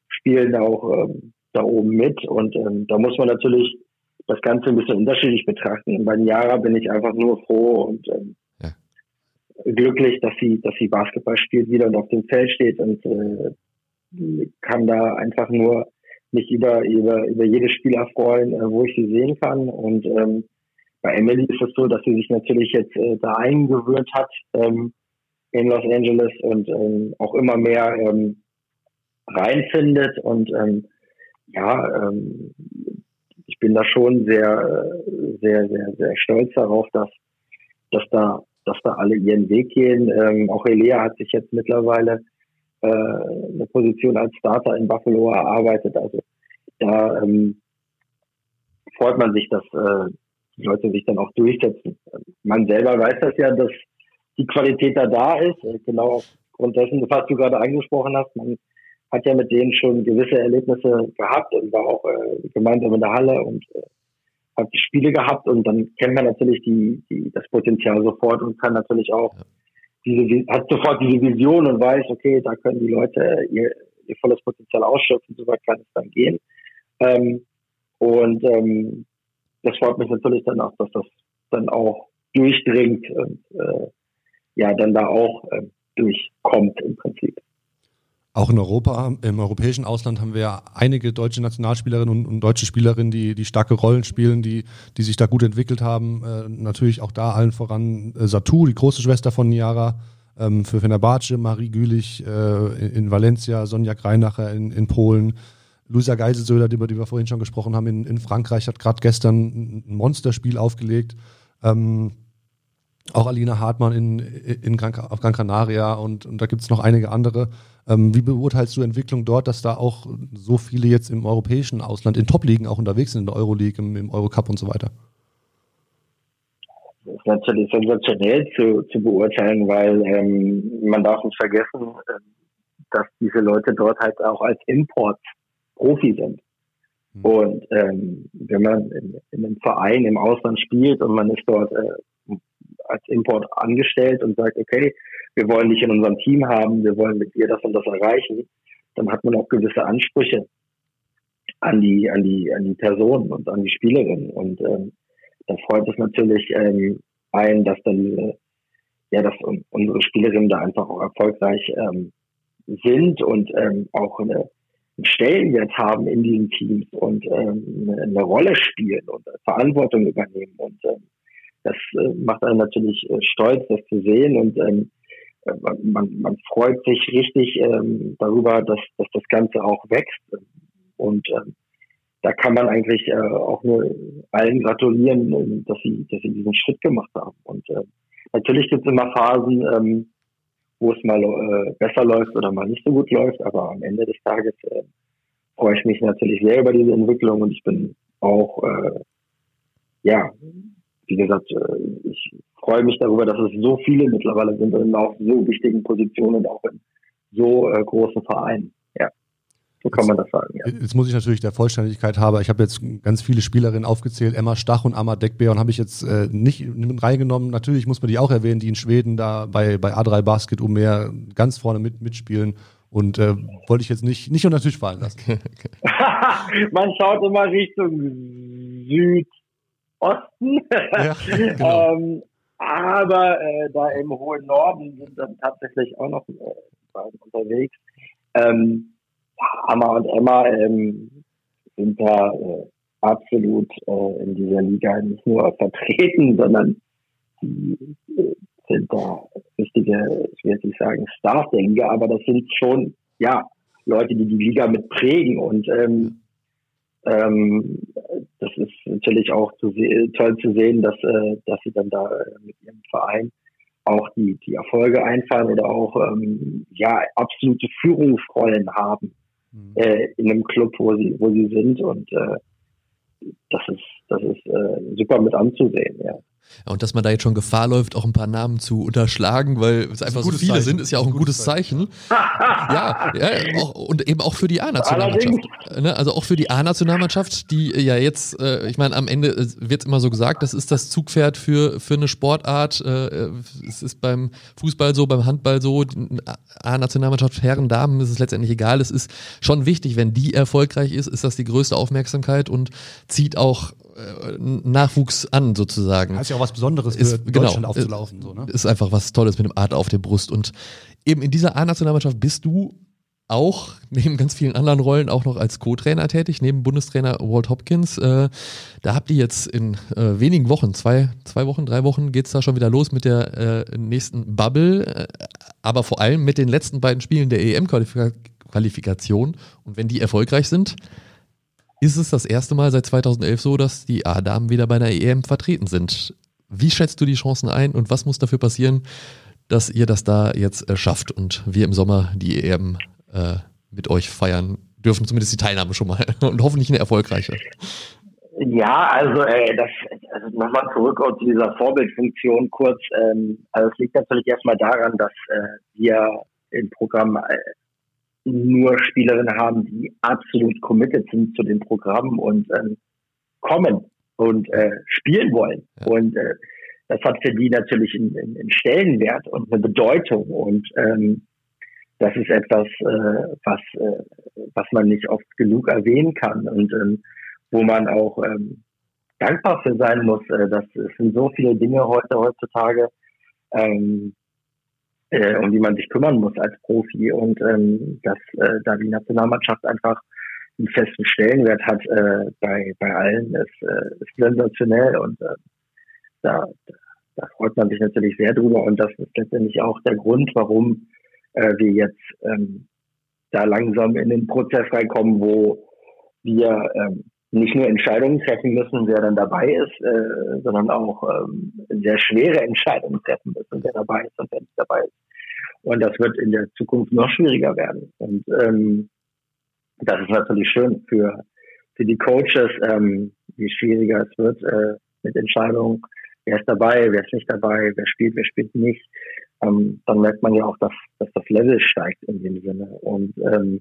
spielen auch ähm, da oben mit. Und ähm, da muss man natürlich das Ganze ein bisschen unterschiedlich betrachten. Und bei Niara bin ich einfach nur froh und ähm. Glücklich, dass sie, dass sie Basketball spielt wieder und auf dem Feld steht und äh, kann da einfach nur mich über, über, über jedes Spiel erfreuen, äh, wo ich sie sehen kann. Und ähm, bei Emily ist es so, dass sie sich natürlich jetzt äh, da eingewöhnt hat ähm, in Los Angeles und ähm, auch immer mehr ähm, reinfindet. Und ähm, ja, ähm, ich bin da schon sehr, sehr, sehr, sehr stolz darauf, dass, dass da, dass da alle ihren Weg gehen. Ähm, auch Elea hat sich jetzt mittlerweile äh, eine Position als Starter in Buffalo erarbeitet. Also da ähm, freut man sich, dass äh, die Leute sich dann auch durchsetzen. Man selber weiß das ja, dass die Qualität da da ist. Äh, genau aufgrund dessen, was du gerade angesprochen hast, man hat ja mit denen schon gewisse Erlebnisse gehabt und war auch äh, gemeinsam in der Halle und äh, hat die Spiele gehabt und dann kennt man natürlich die, die, das Potenzial sofort und kann natürlich auch diese, hat sofort diese Vision und weiß, okay, da können die Leute ihr, ihr volles Potenzial ausschöpfen, so weit kann es dann gehen. Ähm, und ähm, das freut mich natürlich dann auch, dass das dann auch durchdringt und äh, ja, dann da auch äh, durchkommt im Prinzip. Auch in Europa, im europäischen Ausland haben wir einige deutsche Nationalspielerinnen und, und, deutsche Spielerinnen, die, die starke Rollen spielen, die, die sich da gut entwickelt haben. Äh, natürlich auch da allen voran äh, Satu, die große Schwester von Niara, ähm, für Fenerbahce, Marie Gülich äh, in, in, Valencia, Sonja Greinacher in, in Polen, Luisa Geiselsöder, über die wir vorhin schon gesprochen haben, in, in Frankreich hat gerade gestern ein Monsterspiel aufgelegt. Ähm, auch Alina Hartmann in, in Gran, auf Gran Canaria und, und da gibt es noch einige andere. Ähm, wie beurteilst du Entwicklung dort, dass da auch so viele jetzt im europäischen Ausland, in Top-Ligen auch unterwegs sind, in der Euroleague, im, im Eurocup und so weiter? Das ist natürlich sensationell zu, zu beurteilen, weil ähm, man darf nicht vergessen, äh, dass diese Leute dort halt auch als Import Profi sind. Mhm. Und ähm, wenn man in, in, einem Verein im Ausland spielt und man ist dort äh, als Import angestellt und sagt, okay, wir wollen dich in unserem Team haben, wir wollen mit dir das und das erreichen, dann hat man auch gewisse Ansprüche an die, an die, an die Person und an die Spielerin. Und ähm, da freut es natürlich ähm, ein, dass dann ja, dass unsere Spielerinnen da einfach auch erfolgreich ähm, sind und ähm, auch eine, einen Stellenwert haben in diesen Teams und ähm, eine, eine Rolle spielen und Verantwortung übernehmen. Und ähm, das äh, macht einen natürlich äh, stolz, das zu sehen. Und ähm, äh, man, man freut sich richtig ähm, darüber, dass, dass das Ganze auch wächst. Und ähm, da kann man eigentlich äh, auch nur allen gratulieren, ähm, dass sie, dass sie diesen Schritt gemacht haben. Und äh, natürlich gibt es immer Phasen, ähm, wo es mal äh, besser läuft oder mal nicht so gut läuft, aber am Ende des Tages äh, freue ich mich natürlich sehr über diese Entwicklung und ich bin auch, äh, ja, wie gesagt, äh, ich freue mich darüber, dass es so viele mittlerweile sind und auf so wichtigen Positionen und auch in so äh, großen Vereinen. Ja. So kann man das sagen. Ja. Jetzt muss ich natürlich der Vollständigkeit haben. Ich habe jetzt ganz viele Spielerinnen aufgezählt, Emma Stach und Amma Deckbeer und habe ich jetzt äh, nicht reingenommen. Natürlich muss man die auch erwähnen, die in Schweden da bei, bei A3 Basket um mehr ganz vorne mit, mitspielen. Und äh, wollte ich jetzt nicht, nicht unter den Tisch fallen lassen. man schaut immer Richtung Südosten. Ja, genau. ähm, aber äh, da im hohen Norden sind dann tatsächlich auch noch äh, unterwegs. Ähm, Amma und Emma ähm, sind da äh, absolut äh, in dieser Liga nicht nur vertreten, sondern die äh, sind da richtige, ich will jetzt nicht sagen Stars der Liga, aber das sind schon ja Leute, die die Liga mit prägen und ähm, ähm, das ist natürlich auch zu toll zu sehen, dass, äh, dass sie dann da äh, mit ihrem Verein auch die, die Erfolge einfahren oder auch ähm, ja absolute Führungsrollen haben mhm. äh, in einem Club, wo sie, wo sie sind. Und äh, das ist, das ist äh, super mit anzusehen, ja. Und dass man da jetzt schon Gefahr läuft, auch ein paar Namen zu unterschlagen, weil es einfach so viele Zeichen. sind, ist ja auch ein, gutes Zeichen. ja, ja auch, und eben auch für die A-Nationalmannschaft. Ne? Also auch für die A-Nationalmannschaft, die ja jetzt, äh, ich meine, am Ende wird immer so gesagt, das ist das Zugpferd für, für eine Sportart. Äh, es ist beim Fußball so, beim Handball so, A-Nationalmannschaft, Herren, Damen, ist es letztendlich egal. Es ist schon wichtig, wenn die erfolgreich ist, ist das die größte Aufmerksamkeit und zieht auch Nachwuchs an, sozusagen. Das ist ja auch was Besonderes für ist, genau, Deutschland aufzulaufen. So, ne? Ist einfach was Tolles mit dem Art auf der Brust. Und eben in dieser A-Nationalmannschaft bist du auch neben ganz vielen anderen Rollen auch noch als Co-Trainer tätig, neben Bundestrainer Walt Hopkins. Äh, da habt ihr jetzt in äh, wenigen Wochen, zwei, zwei Wochen, drei Wochen, geht es da schon wieder los mit der äh, nächsten Bubble, äh, aber vor allem mit den letzten beiden Spielen der EM-Qualifikation. Und wenn die erfolgreich sind, ist es das erste Mal seit 2011 so, dass die A-Damen wieder bei einer EM vertreten sind. Wie schätzt du die Chancen ein und was muss dafür passieren, dass ihr das da jetzt äh, schafft und wir im Sommer die EM äh, mit euch feiern dürfen, zumindest die Teilnahme schon mal und hoffentlich eine erfolgreiche? Ja, also äh, das also nochmal zurück zu dieser Vorbildfunktion kurz. Ähm, also es liegt natürlich erstmal daran, dass äh, wir im Programm äh, nur Spielerinnen haben, die absolut committed sind zu dem Programm und ähm, kommen und äh, spielen wollen. Ja. Und äh, das hat für die natürlich einen, einen Stellenwert und eine Bedeutung. Und ähm, das ist etwas, äh, was, äh, was man nicht oft genug erwähnen kann und ähm, wo man auch ähm, dankbar für sein muss. Äh, dass es sind so viele Dinge heute heutzutage, ähm, äh, um die man sich kümmern muss als Profi und ähm, dass äh, da die Nationalmannschaft einfach einen festen Stellenwert hat äh, bei, bei allen, ist, äh, ist sensationell und äh, da, da freut man sich natürlich sehr drüber und das ist letztendlich auch der Grund, warum äh, wir jetzt ähm, da langsam in den Prozess reinkommen, wo wir ähm, nicht nur Entscheidungen treffen müssen, wer dann dabei ist, äh, sondern auch ähm, sehr schwere Entscheidungen treffen müssen, wer dabei ist und wer nicht dabei ist. Und das wird in der Zukunft noch schwieriger werden. Und ähm, das ist natürlich schön für, für die Coaches, ähm, wie schwieriger es wird äh, mit Entscheidungen, wer ist dabei, wer ist nicht dabei, wer spielt, wer spielt nicht. Ähm, dann merkt man ja auch, dass, dass das Level steigt in dem Sinne. Und ähm,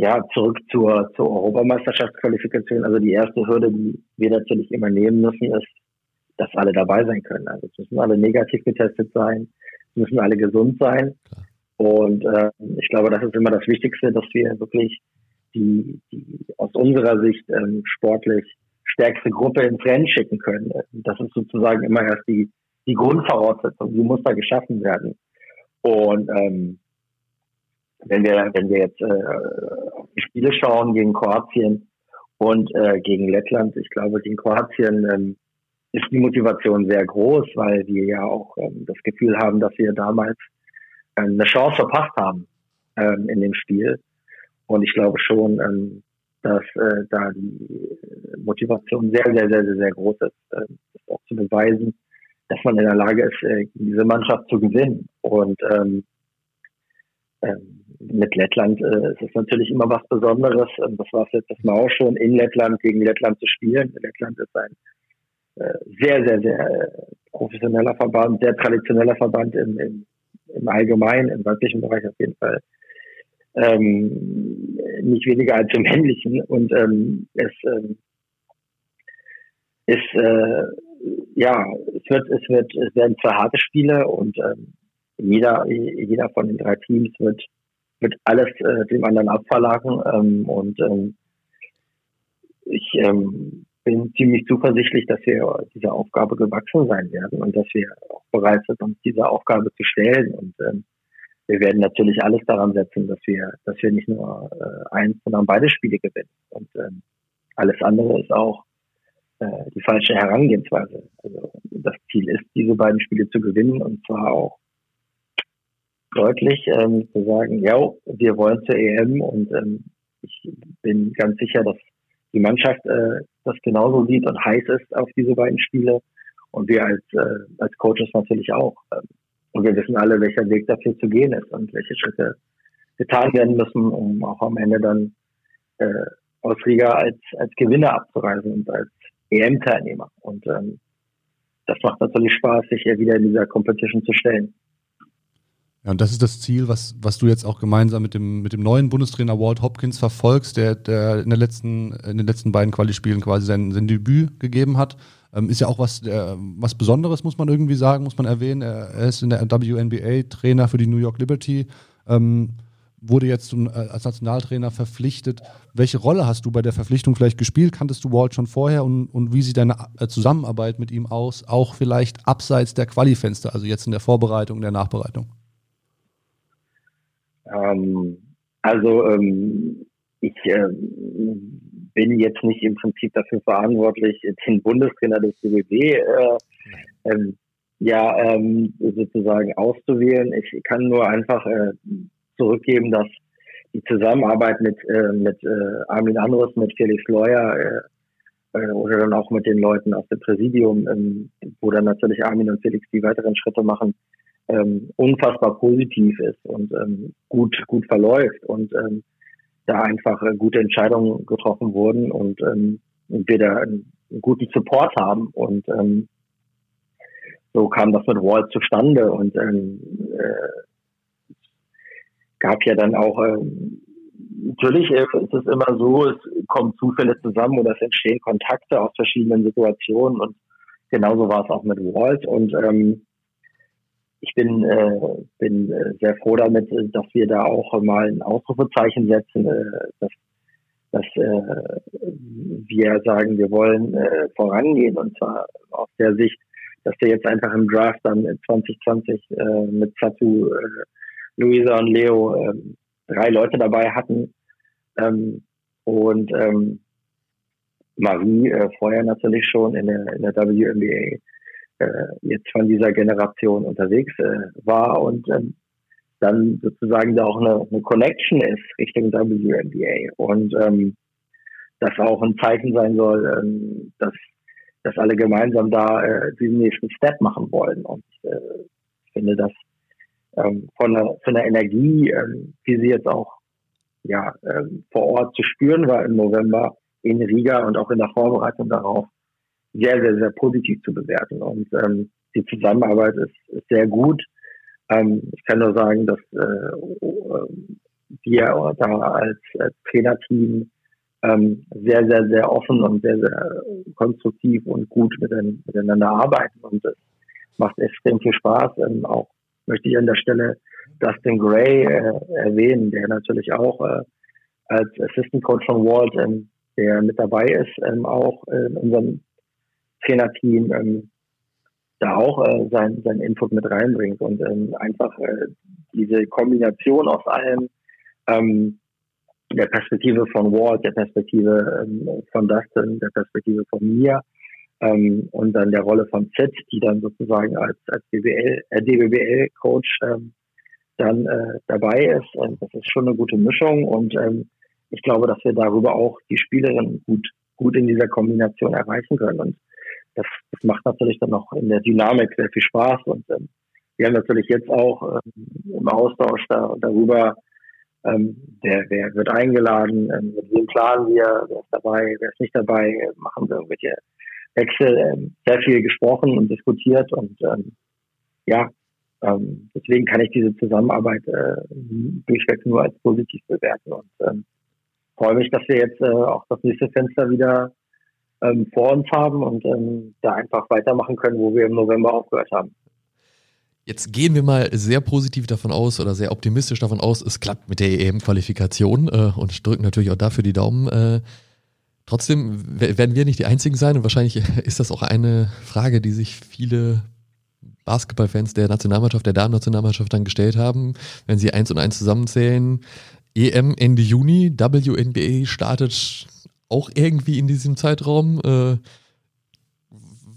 ja, zurück zur, zur Europameisterschaftsqualifikation. Also die erste Hürde, die wir natürlich immer nehmen müssen, ist, dass alle dabei sein können. Also es müssen alle negativ getestet sein, es müssen alle gesund sein. Und äh, ich glaube, das ist immer das Wichtigste, dass wir wirklich die, die aus unserer Sicht ähm, sportlich stärkste Gruppe ins Rennen schicken können. Das ist sozusagen immer erst die, die Grundvoraussetzung, die muss da geschaffen werden. Und ähm, wenn wir, wenn wir jetzt äh, auf die Spiele schauen gegen Kroatien und äh, gegen Lettland, ich glaube, gegen Kroatien ähm, ist die Motivation sehr groß, weil wir ja auch ähm, das Gefühl haben, dass wir damals äh, eine Chance verpasst haben ähm, in dem Spiel. Und ich glaube schon, ähm, dass äh, da die Motivation sehr, sehr, sehr, sehr, sehr groß ist, äh, das auch zu beweisen, dass man in der Lage ist, äh, diese Mannschaft zu gewinnen. Und ähm, ähm, mit Lettland äh, ist es natürlich immer was Besonderes. Und das war es letztes Mal auch schon, in Lettland gegen Lettland zu spielen. Lettland ist ein äh, sehr, sehr, sehr äh, professioneller Verband, sehr traditioneller Verband im, im, im Allgemeinen, im weiblichen Bereich auf jeden Fall. Ähm, nicht weniger als im männlichen. Und ähm, es ähm, ist, äh, ja, es wird, es wird, es werden zwei harte Spiele und ähm, jeder, jeder von den drei Teams wird, wird alles äh, dem anderen abverlagen. Ähm, und ähm, ich ähm, bin ziemlich zuversichtlich, dass wir dieser Aufgabe gewachsen sein werden und dass wir auch bereit sind, uns dieser Aufgabe zu stellen. Und ähm, wir werden natürlich alles daran setzen, dass wir, dass wir nicht nur äh, eins, sondern beide Spiele gewinnen. Und ähm, alles andere ist auch äh, die falsche Herangehensweise. Also das Ziel ist, diese beiden Spiele zu gewinnen und zwar auch deutlich ähm, zu sagen, ja, wir wollen zur EM und ähm, ich bin ganz sicher, dass die Mannschaft äh, das genauso sieht und heiß ist auf diese beiden Spiele und wir als, äh, als Coaches natürlich auch. Ähm, und wir wissen alle, welcher Weg dafür zu gehen ist und welche Schritte getan werden müssen, um auch am Ende dann äh, aus Riga als, als Gewinner abzureisen und als EM-Teilnehmer. Und ähm, das macht natürlich Spaß, sich hier wieder in dieser Competition zu stellen. Ja, und das ist das Ziel, was, was du jetzt auch gemeinsam mit dem, mit dem neuen Bundestrainer Walt Hopkins verfolgst, der, der in, der letzten, in den letzten beiden Quali-Spielen quasi sein, sein Debüt gegeben hat. Ähm, ist ja auch was, der, was Besonderes, muss man irgendwie sagen, muss man erwähnen. Er, er ist in der WNBA Trainer für die New York Liberty. Ähm, wurde jetzt zum, äh, als Nationaltrainer verpflichtet. Welche Rolle hast du bei der Verpflichtung vielleicht gespielt? Kanntest du Walt schon vorher und, und wie sieht deine äh, Zusammenarbeit mit ihm aus? Auch vielleicht abseits der Qualifenster, also jetzt in der Vorbereitung, der Nachbereitung? Ähm, also ähm, ich äh, bin jetzt nicht im Prinzip dafür verantwortlich, den Bundestrainer des DBB äh, ähm, ja ähm, sozusagen auszuwählen. Ich kann nur einfach äh, zurückgeben, dass die Zusammenarbeit mit äh, mit äh, Armin Andrus, mit Felix Leuer äh, äh, oder dann auch mit den Leuten aus dem Präsidium, ähm, wo dann natürlich Armin und Felix die weiteren Schritte machen, ähm, unfassbar positiv ist und ähm, gut, gut verläuft und ähm, da einfach äh, gute Entscheidungen getroffen wurden und ähm, wir da einen, guten Support haben und ähm, so kam das mit Wall zustande und ähm, äh, gab ja dann auch ähm, natürlich ist es immer so, es kommen Zufälle zusammen oder es entstehen Kontakte aus verschiedenen Situationen und genauso war es auch mit Walt und ähm, ich bin, äh, bin äh, sehr froh damit, dass wir da auch mal ein Ausrufezeichen setzen, äh, dass, dass äh, wir sagen, wir wollen äh, vorangehen. Und zwar aus der Sicht, dass wir jetzt einfach im Draft dann 2020 äh, mit Satu, äh, Luisa und Leo äh, drei Leute dabei hatten. Ähm, und ähm, Marie äh, vorher natürlich schon in der, in der WNBA äh, jetzt von dieser Generation unterwegs äh, war und ähm, dann sozusagen da auch eine, eine Connection ist Richtung WNBA und ähm, das auch ein Zeichen sein soll, ähm, dass, dass alle gemeinsam da äh, diesen nächsten Step machen wollen. Und äh, ich finde das ähm, von, der, von der Energie, ähm, wie sie jetzt auch ja, ähm, vor Ort zu spüren war im November in Riga und auch in der Vorbereitung darauf, sehr, sehr, sehr positiv zu bewerten. Und ähm, die Zusammenarbeit ist, ist sehr gut. Ähm, ich kann nur sagen, dass äh, wir da als, als Trainerteam ähm, sehr, sehr, sehr offen und sehr, sehr konstruktiv und gut miteinander arbeiten. Und es macht extrem viel Spaß. Ähm, auch möchte ich an der Stelle Dustin Gray äh, erwähnen, der natürlich auch äh, als Assistant Coach von Walt, ähm, der mit dabei ist, ähm, auch in unserem Trainerteam ähm, da auch äh, sein, sein Input mit reinbringt und ähm, einfach äh, diese Kombination aus allem, ähm, der Perspektive von Walt, der Perspektive ähm, von Dustin, der Perspektive von mir ähm, und dann der Rolle von Z, die dann sozusagen als, als BBL, äh, DBBL-Coach ähm, dann äh, dabei ist. Und das ist schon eine gute Mischung und ähm, ich glaube, dass wir darüber auch die Spielerin gut, gut in dieser Kombination erreichen können. Und das, das macht natürlich dann auch in der Dynamik sehr viel Spaß. Und ähm, wir haben natürlich jetzt auch ähm, im Austausch da, darüber, ähm, wer, wer wird eingeladen, ähm, mit wem planen wir, wer ist dabei, wer ist nicht dabei, machen wir irgendwelche Wechsel, ähm, sehr viel gesprochen und diskutiert und ähm, ja, ähm, deswegen kann ich diese Zusammenarbeit äh, durchweg nur als positiv bewerten und ähm, freue mich, dass wir jetzt äh, auch das nächste Fenster wieder ähm, vor uns haben und ähm, da einfach weitermachen können, wo wir im November aufgehört haben. Jetzt gehen wir mal sehr positiv davon aus oder sehr optimistisch davon aus, es klappt mit der EM-Qualifikation äh, und drücken natürlich auch dafür die Daumen. Äh, trotzdem werden wir nicht die Einzigen sein und wahrscheinlich ist das auch eine Frage, die sich viele Basketballfans der Nationalmannschaft, der Damen-Nationalmannschaft dann gestellt haben, wenn sie eins und eins zusammenzählen. EM Ende Juni, WNBA startet auch irgendwie in diesem Zeitraum. Äh,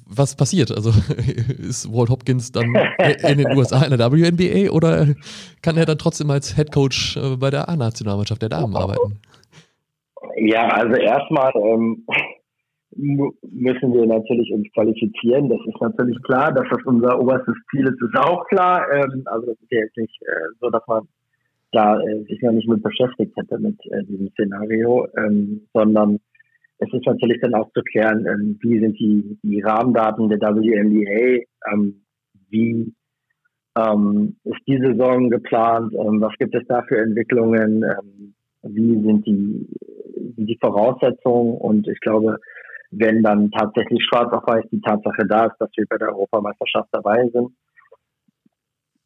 was passiert? Also ist Walt Hopkins dann in den USA in der WNBA oder kann er dann trotzdem als Head Coach äh, bei der A-Nationalmannschaft der Damen arbeiten? Ja, also erstmal ähm, müssen wir natürlich uns qualifizieren. Das ist natürlich klar, dass das unser oberstes Ziel ist, ist auch klar. Ähm, also das ist ja jetzt nicht äh, so, dass man da äh, sich noch nicht mit beschäftigt hätte mit äh, diesem Szenario, ähm, sondern es ist natürlich dann auch zu klären, ähm, wie sind die, die Rahmendaten der WNBA, ähm, wie ähm, ist die Saison geplant, ähm, was gibt es da für Entwicklungen, ähm, wie sind die, die Voraussetzungen? Und ich glaube, wenn dann tatsächlich schwarz auf weiß die Tatsache da ist, dass wir bei der Europameisterschaft dabei sind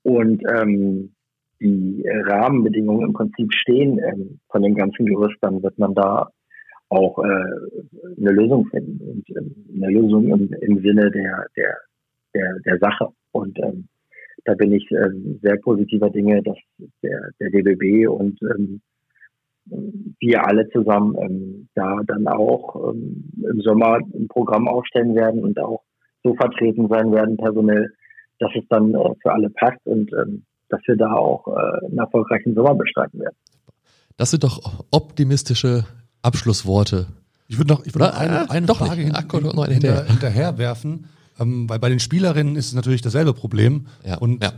und ähm, die Rahmenbedingungen im Prinzip stehen ähm, von dem ganzen Gerüst, wird man da auch äh, eine Lösung finden und ähm, eine Lösung im, im Sinne der, der, der, der Sache. Und ähm, da bin ich ähm, sehr positiver Dinge, dass der, der DBB und ähm, wir alle zusammen ähm, da dann auch ähm, im Sommer ein Programm aufstellen werden und auch so vertreten sein werden personell, dass es dann äh, für alle passt und ähm, dass wir da auch äh, einen erfolgreichen Sommer bestreiten werden. Das sind doch optimistische Abschlussworte. Ich würde noch, ich würd noch eine, eine Doch Frage hin, hin, hinter, hinterher werfen, ähm, weil bei den Spielerinnen ist es natürlich dasselbe Problem. Ja, und ja.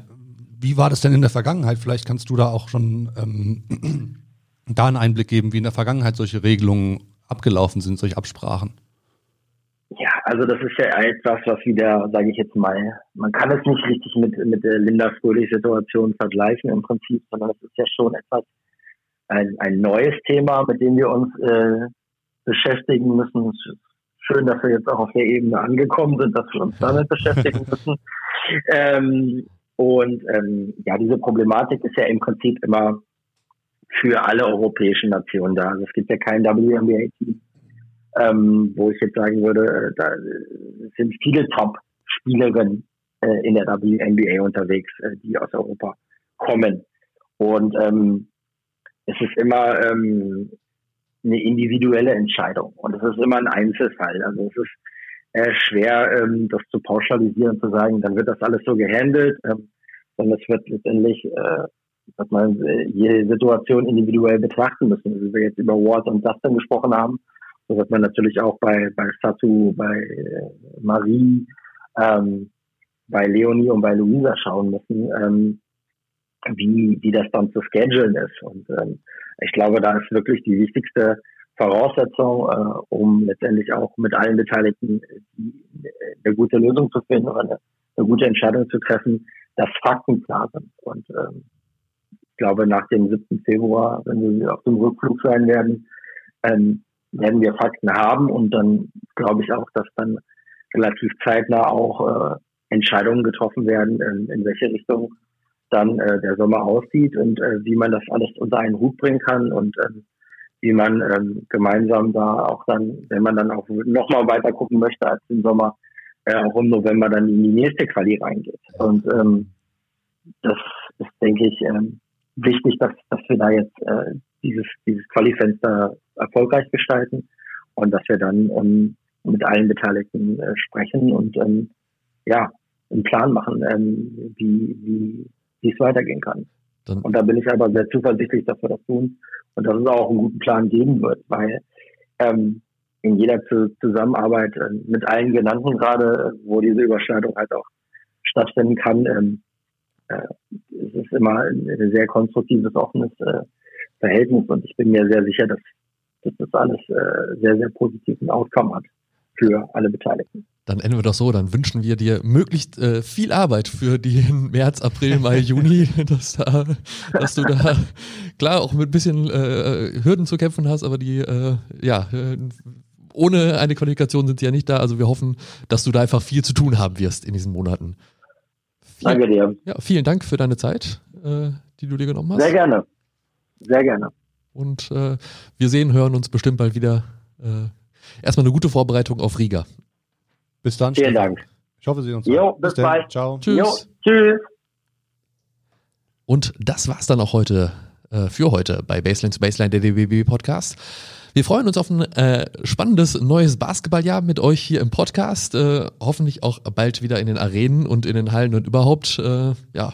wie war das denn in der Vergangenheit? Vielleicht kannst du da auch schon ähm, da einen Einblick geben, wie in der Vergangenheit solche Regelungen abgelaufen sind, solche Absprachen. Also das ist ja etwas, was wieder, sage ich jetzt mal, man kann es nicht richtig mit, mit der Linda Fröhlich-Situation vergleichen im Prinzip, sondern es ist ja schon etwas, ein, ein neues Thema, mit dem wir uns äh, beschäftigen müssen. Schön, dass wir jetzt auch auf der Ebene angekommen sind, dass wir uns damit beschäftigen müssen. Ähm, und ähm, ja, diese Problematik ist ja im Prinzip immer für alle europäischen Nationen da. Also es gibt ja kein WNBA-Team, ähm, wo ich jetzt sagen würde, äh, da sind viele Top-Spielerinnen äh, in der WNBA unterwegs, äh, die aus Europa kommen. Und ähm, es ist immer ähm, eine individuelle Entscheidung und es ist immer ein Einzelfall. Also es ist äh, schwer, ähm, das zu pauschalisieren, zu sagen, dann wird das alles so gehandelt, ähm, sondern es wird letztendlich, äh, dass man äh, jede Situation individuell betrachten müssen. Also, wie wir jetzt über Ward und Dustin gesprochen haben, so wird man natürlich auch bei, bei Satu, bei äh, Marie, ähm, bei Leonie und bei Luisa schauen müssen, ähm, wie, wie das dann zu schedulen ist. Und ähm, ich glaube, da ist wirklich die wichtigste Voraussetzung, äh, um letztendlich auch mit allen Beteiligten die, eine gute Lösung zu finden oder eine, eine gute Entscheidung zu treffen, dass Fakten klar sind. Und ähm, ich glaube, nach dem 7. Februar, wenn wir auf dem Rückflug sein werden, ähm, werden wir Fakten haben und dann glaube ich auch, dass dann relativ zeitnah auch äh, Entscheidungen getroffen werden, in, in welche Richtung dann äh, der Sommer aussieht und äh, wie man das alles unter einen Hut bringen kann und ähm, wie man ähm, gemeinsam da auch dann, wenn man dann auch nochmal weiter gucken möchte als im Sommer, äh, auch im November dann in die nächste Quali reingeht. Und ähm, das ist, denke ich, ähm, wichtig, dass, dass wir da jetzt äh, dieses, dieses Qualifenster erfolgreich gestalten und dass wir dann ähm, mit allen Beteiligten äh, sprechen und ähm, ja, einen Plan machen, ähm, wie, wie, wie es weitergehen kann. Dann und da bin ich aber sehr zuversichtlich, dass wir das tun und dass es auch einen guten Plan geben wird, weil ähm, in jeder Zusammenarbeit äh, mit allen genannten gerade, wo diese Überschneidung halt auch stattfinden kann, ähm, äh, es ist immer ein, ein sehr konstruktives, offenes äh, Verhältnis und ich bin mir sehr sicher, dass, dass das alles äh, sehr, sehr positiven Outcome hat für alle Beteiligten. Dann enden wir doch so, dann wünschen wir dir möglichst äh, viel Arbeit für den März, April, Mai, Juni, dass, da, dass du da klar auch mit ein bisschen äh, Hürden zu kämpfen hast, aber die, äh, ja, äh, ohne eine Qualifikation sind sie ja nicht da. Also wir hoffen, dass du da einfach viel zu tun haben wirst in diesen Monaten. Vielen, Danke dir. Ja, vielen Dank für deine Zeit, äh, die du dir genommen hast. Sehr gerne. Sehr gerne. Und äh, wir sehen, hören uns bestimmt bald wieder. erstmal eine gute Vorbereitung auf Riga. Bis dann. Vielen Stefan. Dank. Ich hoffe, Sie sehen uns. Jo, bis, bis bald. Ciao. Tschüss. Jo, tschüss. Und das war's dann auch heute äh, für heute bei Baseline zu Baseline, der DBB Podcast. Wir freuen uns auf ein äh, spannendes neues Basketballjahr mit euch hier im Podcast. Äh, hoffentlich auch bald wieder in den Arenen und in den Hallen und überhaupt. Äh, ja,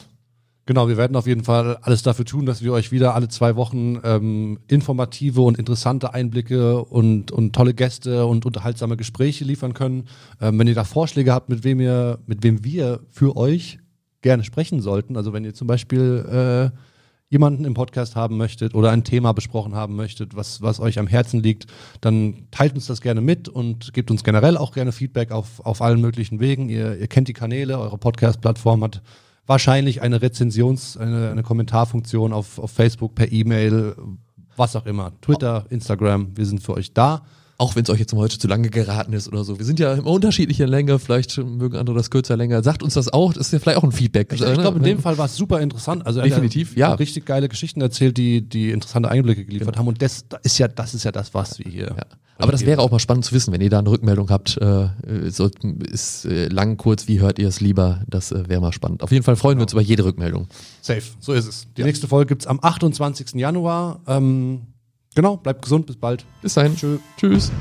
Genau, wir werden auf jeden Fall alles dafür tun, dass wir euch wieder alle zwei Wochen ähm, informative und interessante Einblicke und, und tolle Gäste und unterhaltsame Gespräche liefern können. Ähm, wenn ihr da Vorschläge habt, mit wem, ihr, mit wem wir für euch gerne sprechen sollten, also wenn ihr zum Beispiel äh, jemanden im Podcast haben möchtet oder ein Thema besprochen haben möchtet, was, was euch am Herzen liegt, dann teilt uns das gerne mit und gebt uns generell auch gerne Feedback auf, auf allen möglichen Wegen. Ihr, ihr kennt die Kanäle, eure Podcast-Plattform hat wahrscheinlich eine Rezensions-, eine, eine Kommentarfunktion auf, auf Facebook, per E-Mail, was auch immer. Twitter, Instagram, wir sind für euch da. Auch wenn es euch jetzt heute zu lange geraten ist oder so. Wir sind ja immer unterschiedlicher Länge, vielleicht mögen andere das kürzer länger. Sagt uns das auch, das ist ja vielleicht auch ein Feedback. Ich, ich glaube, in dem Fall war es super interessant. Also Definitiv, ja. Richtig geile Geschichten erzählt, die, die interessante Einblicke geliefert genau. haben. Und das, ist ja, das ist ja das, was wir hier. Ja. Aber das wäre auch mal spannend zu wissen, wenn ihr da eine Rückmeldung habt. Äh, so, ist äh, lang, kurz, wie hört ihr es lieber? Das äh, wäre mal spannend. Auf jeden Fall freuen genau. wir uns über jede Rückmeldung. Safe, so ist es. Die ja. nächste Folge gibt es am 28. Januar. Ähm, genau, bleibt gesund, bis bald. Bis dahin. Tschö. Tschüss.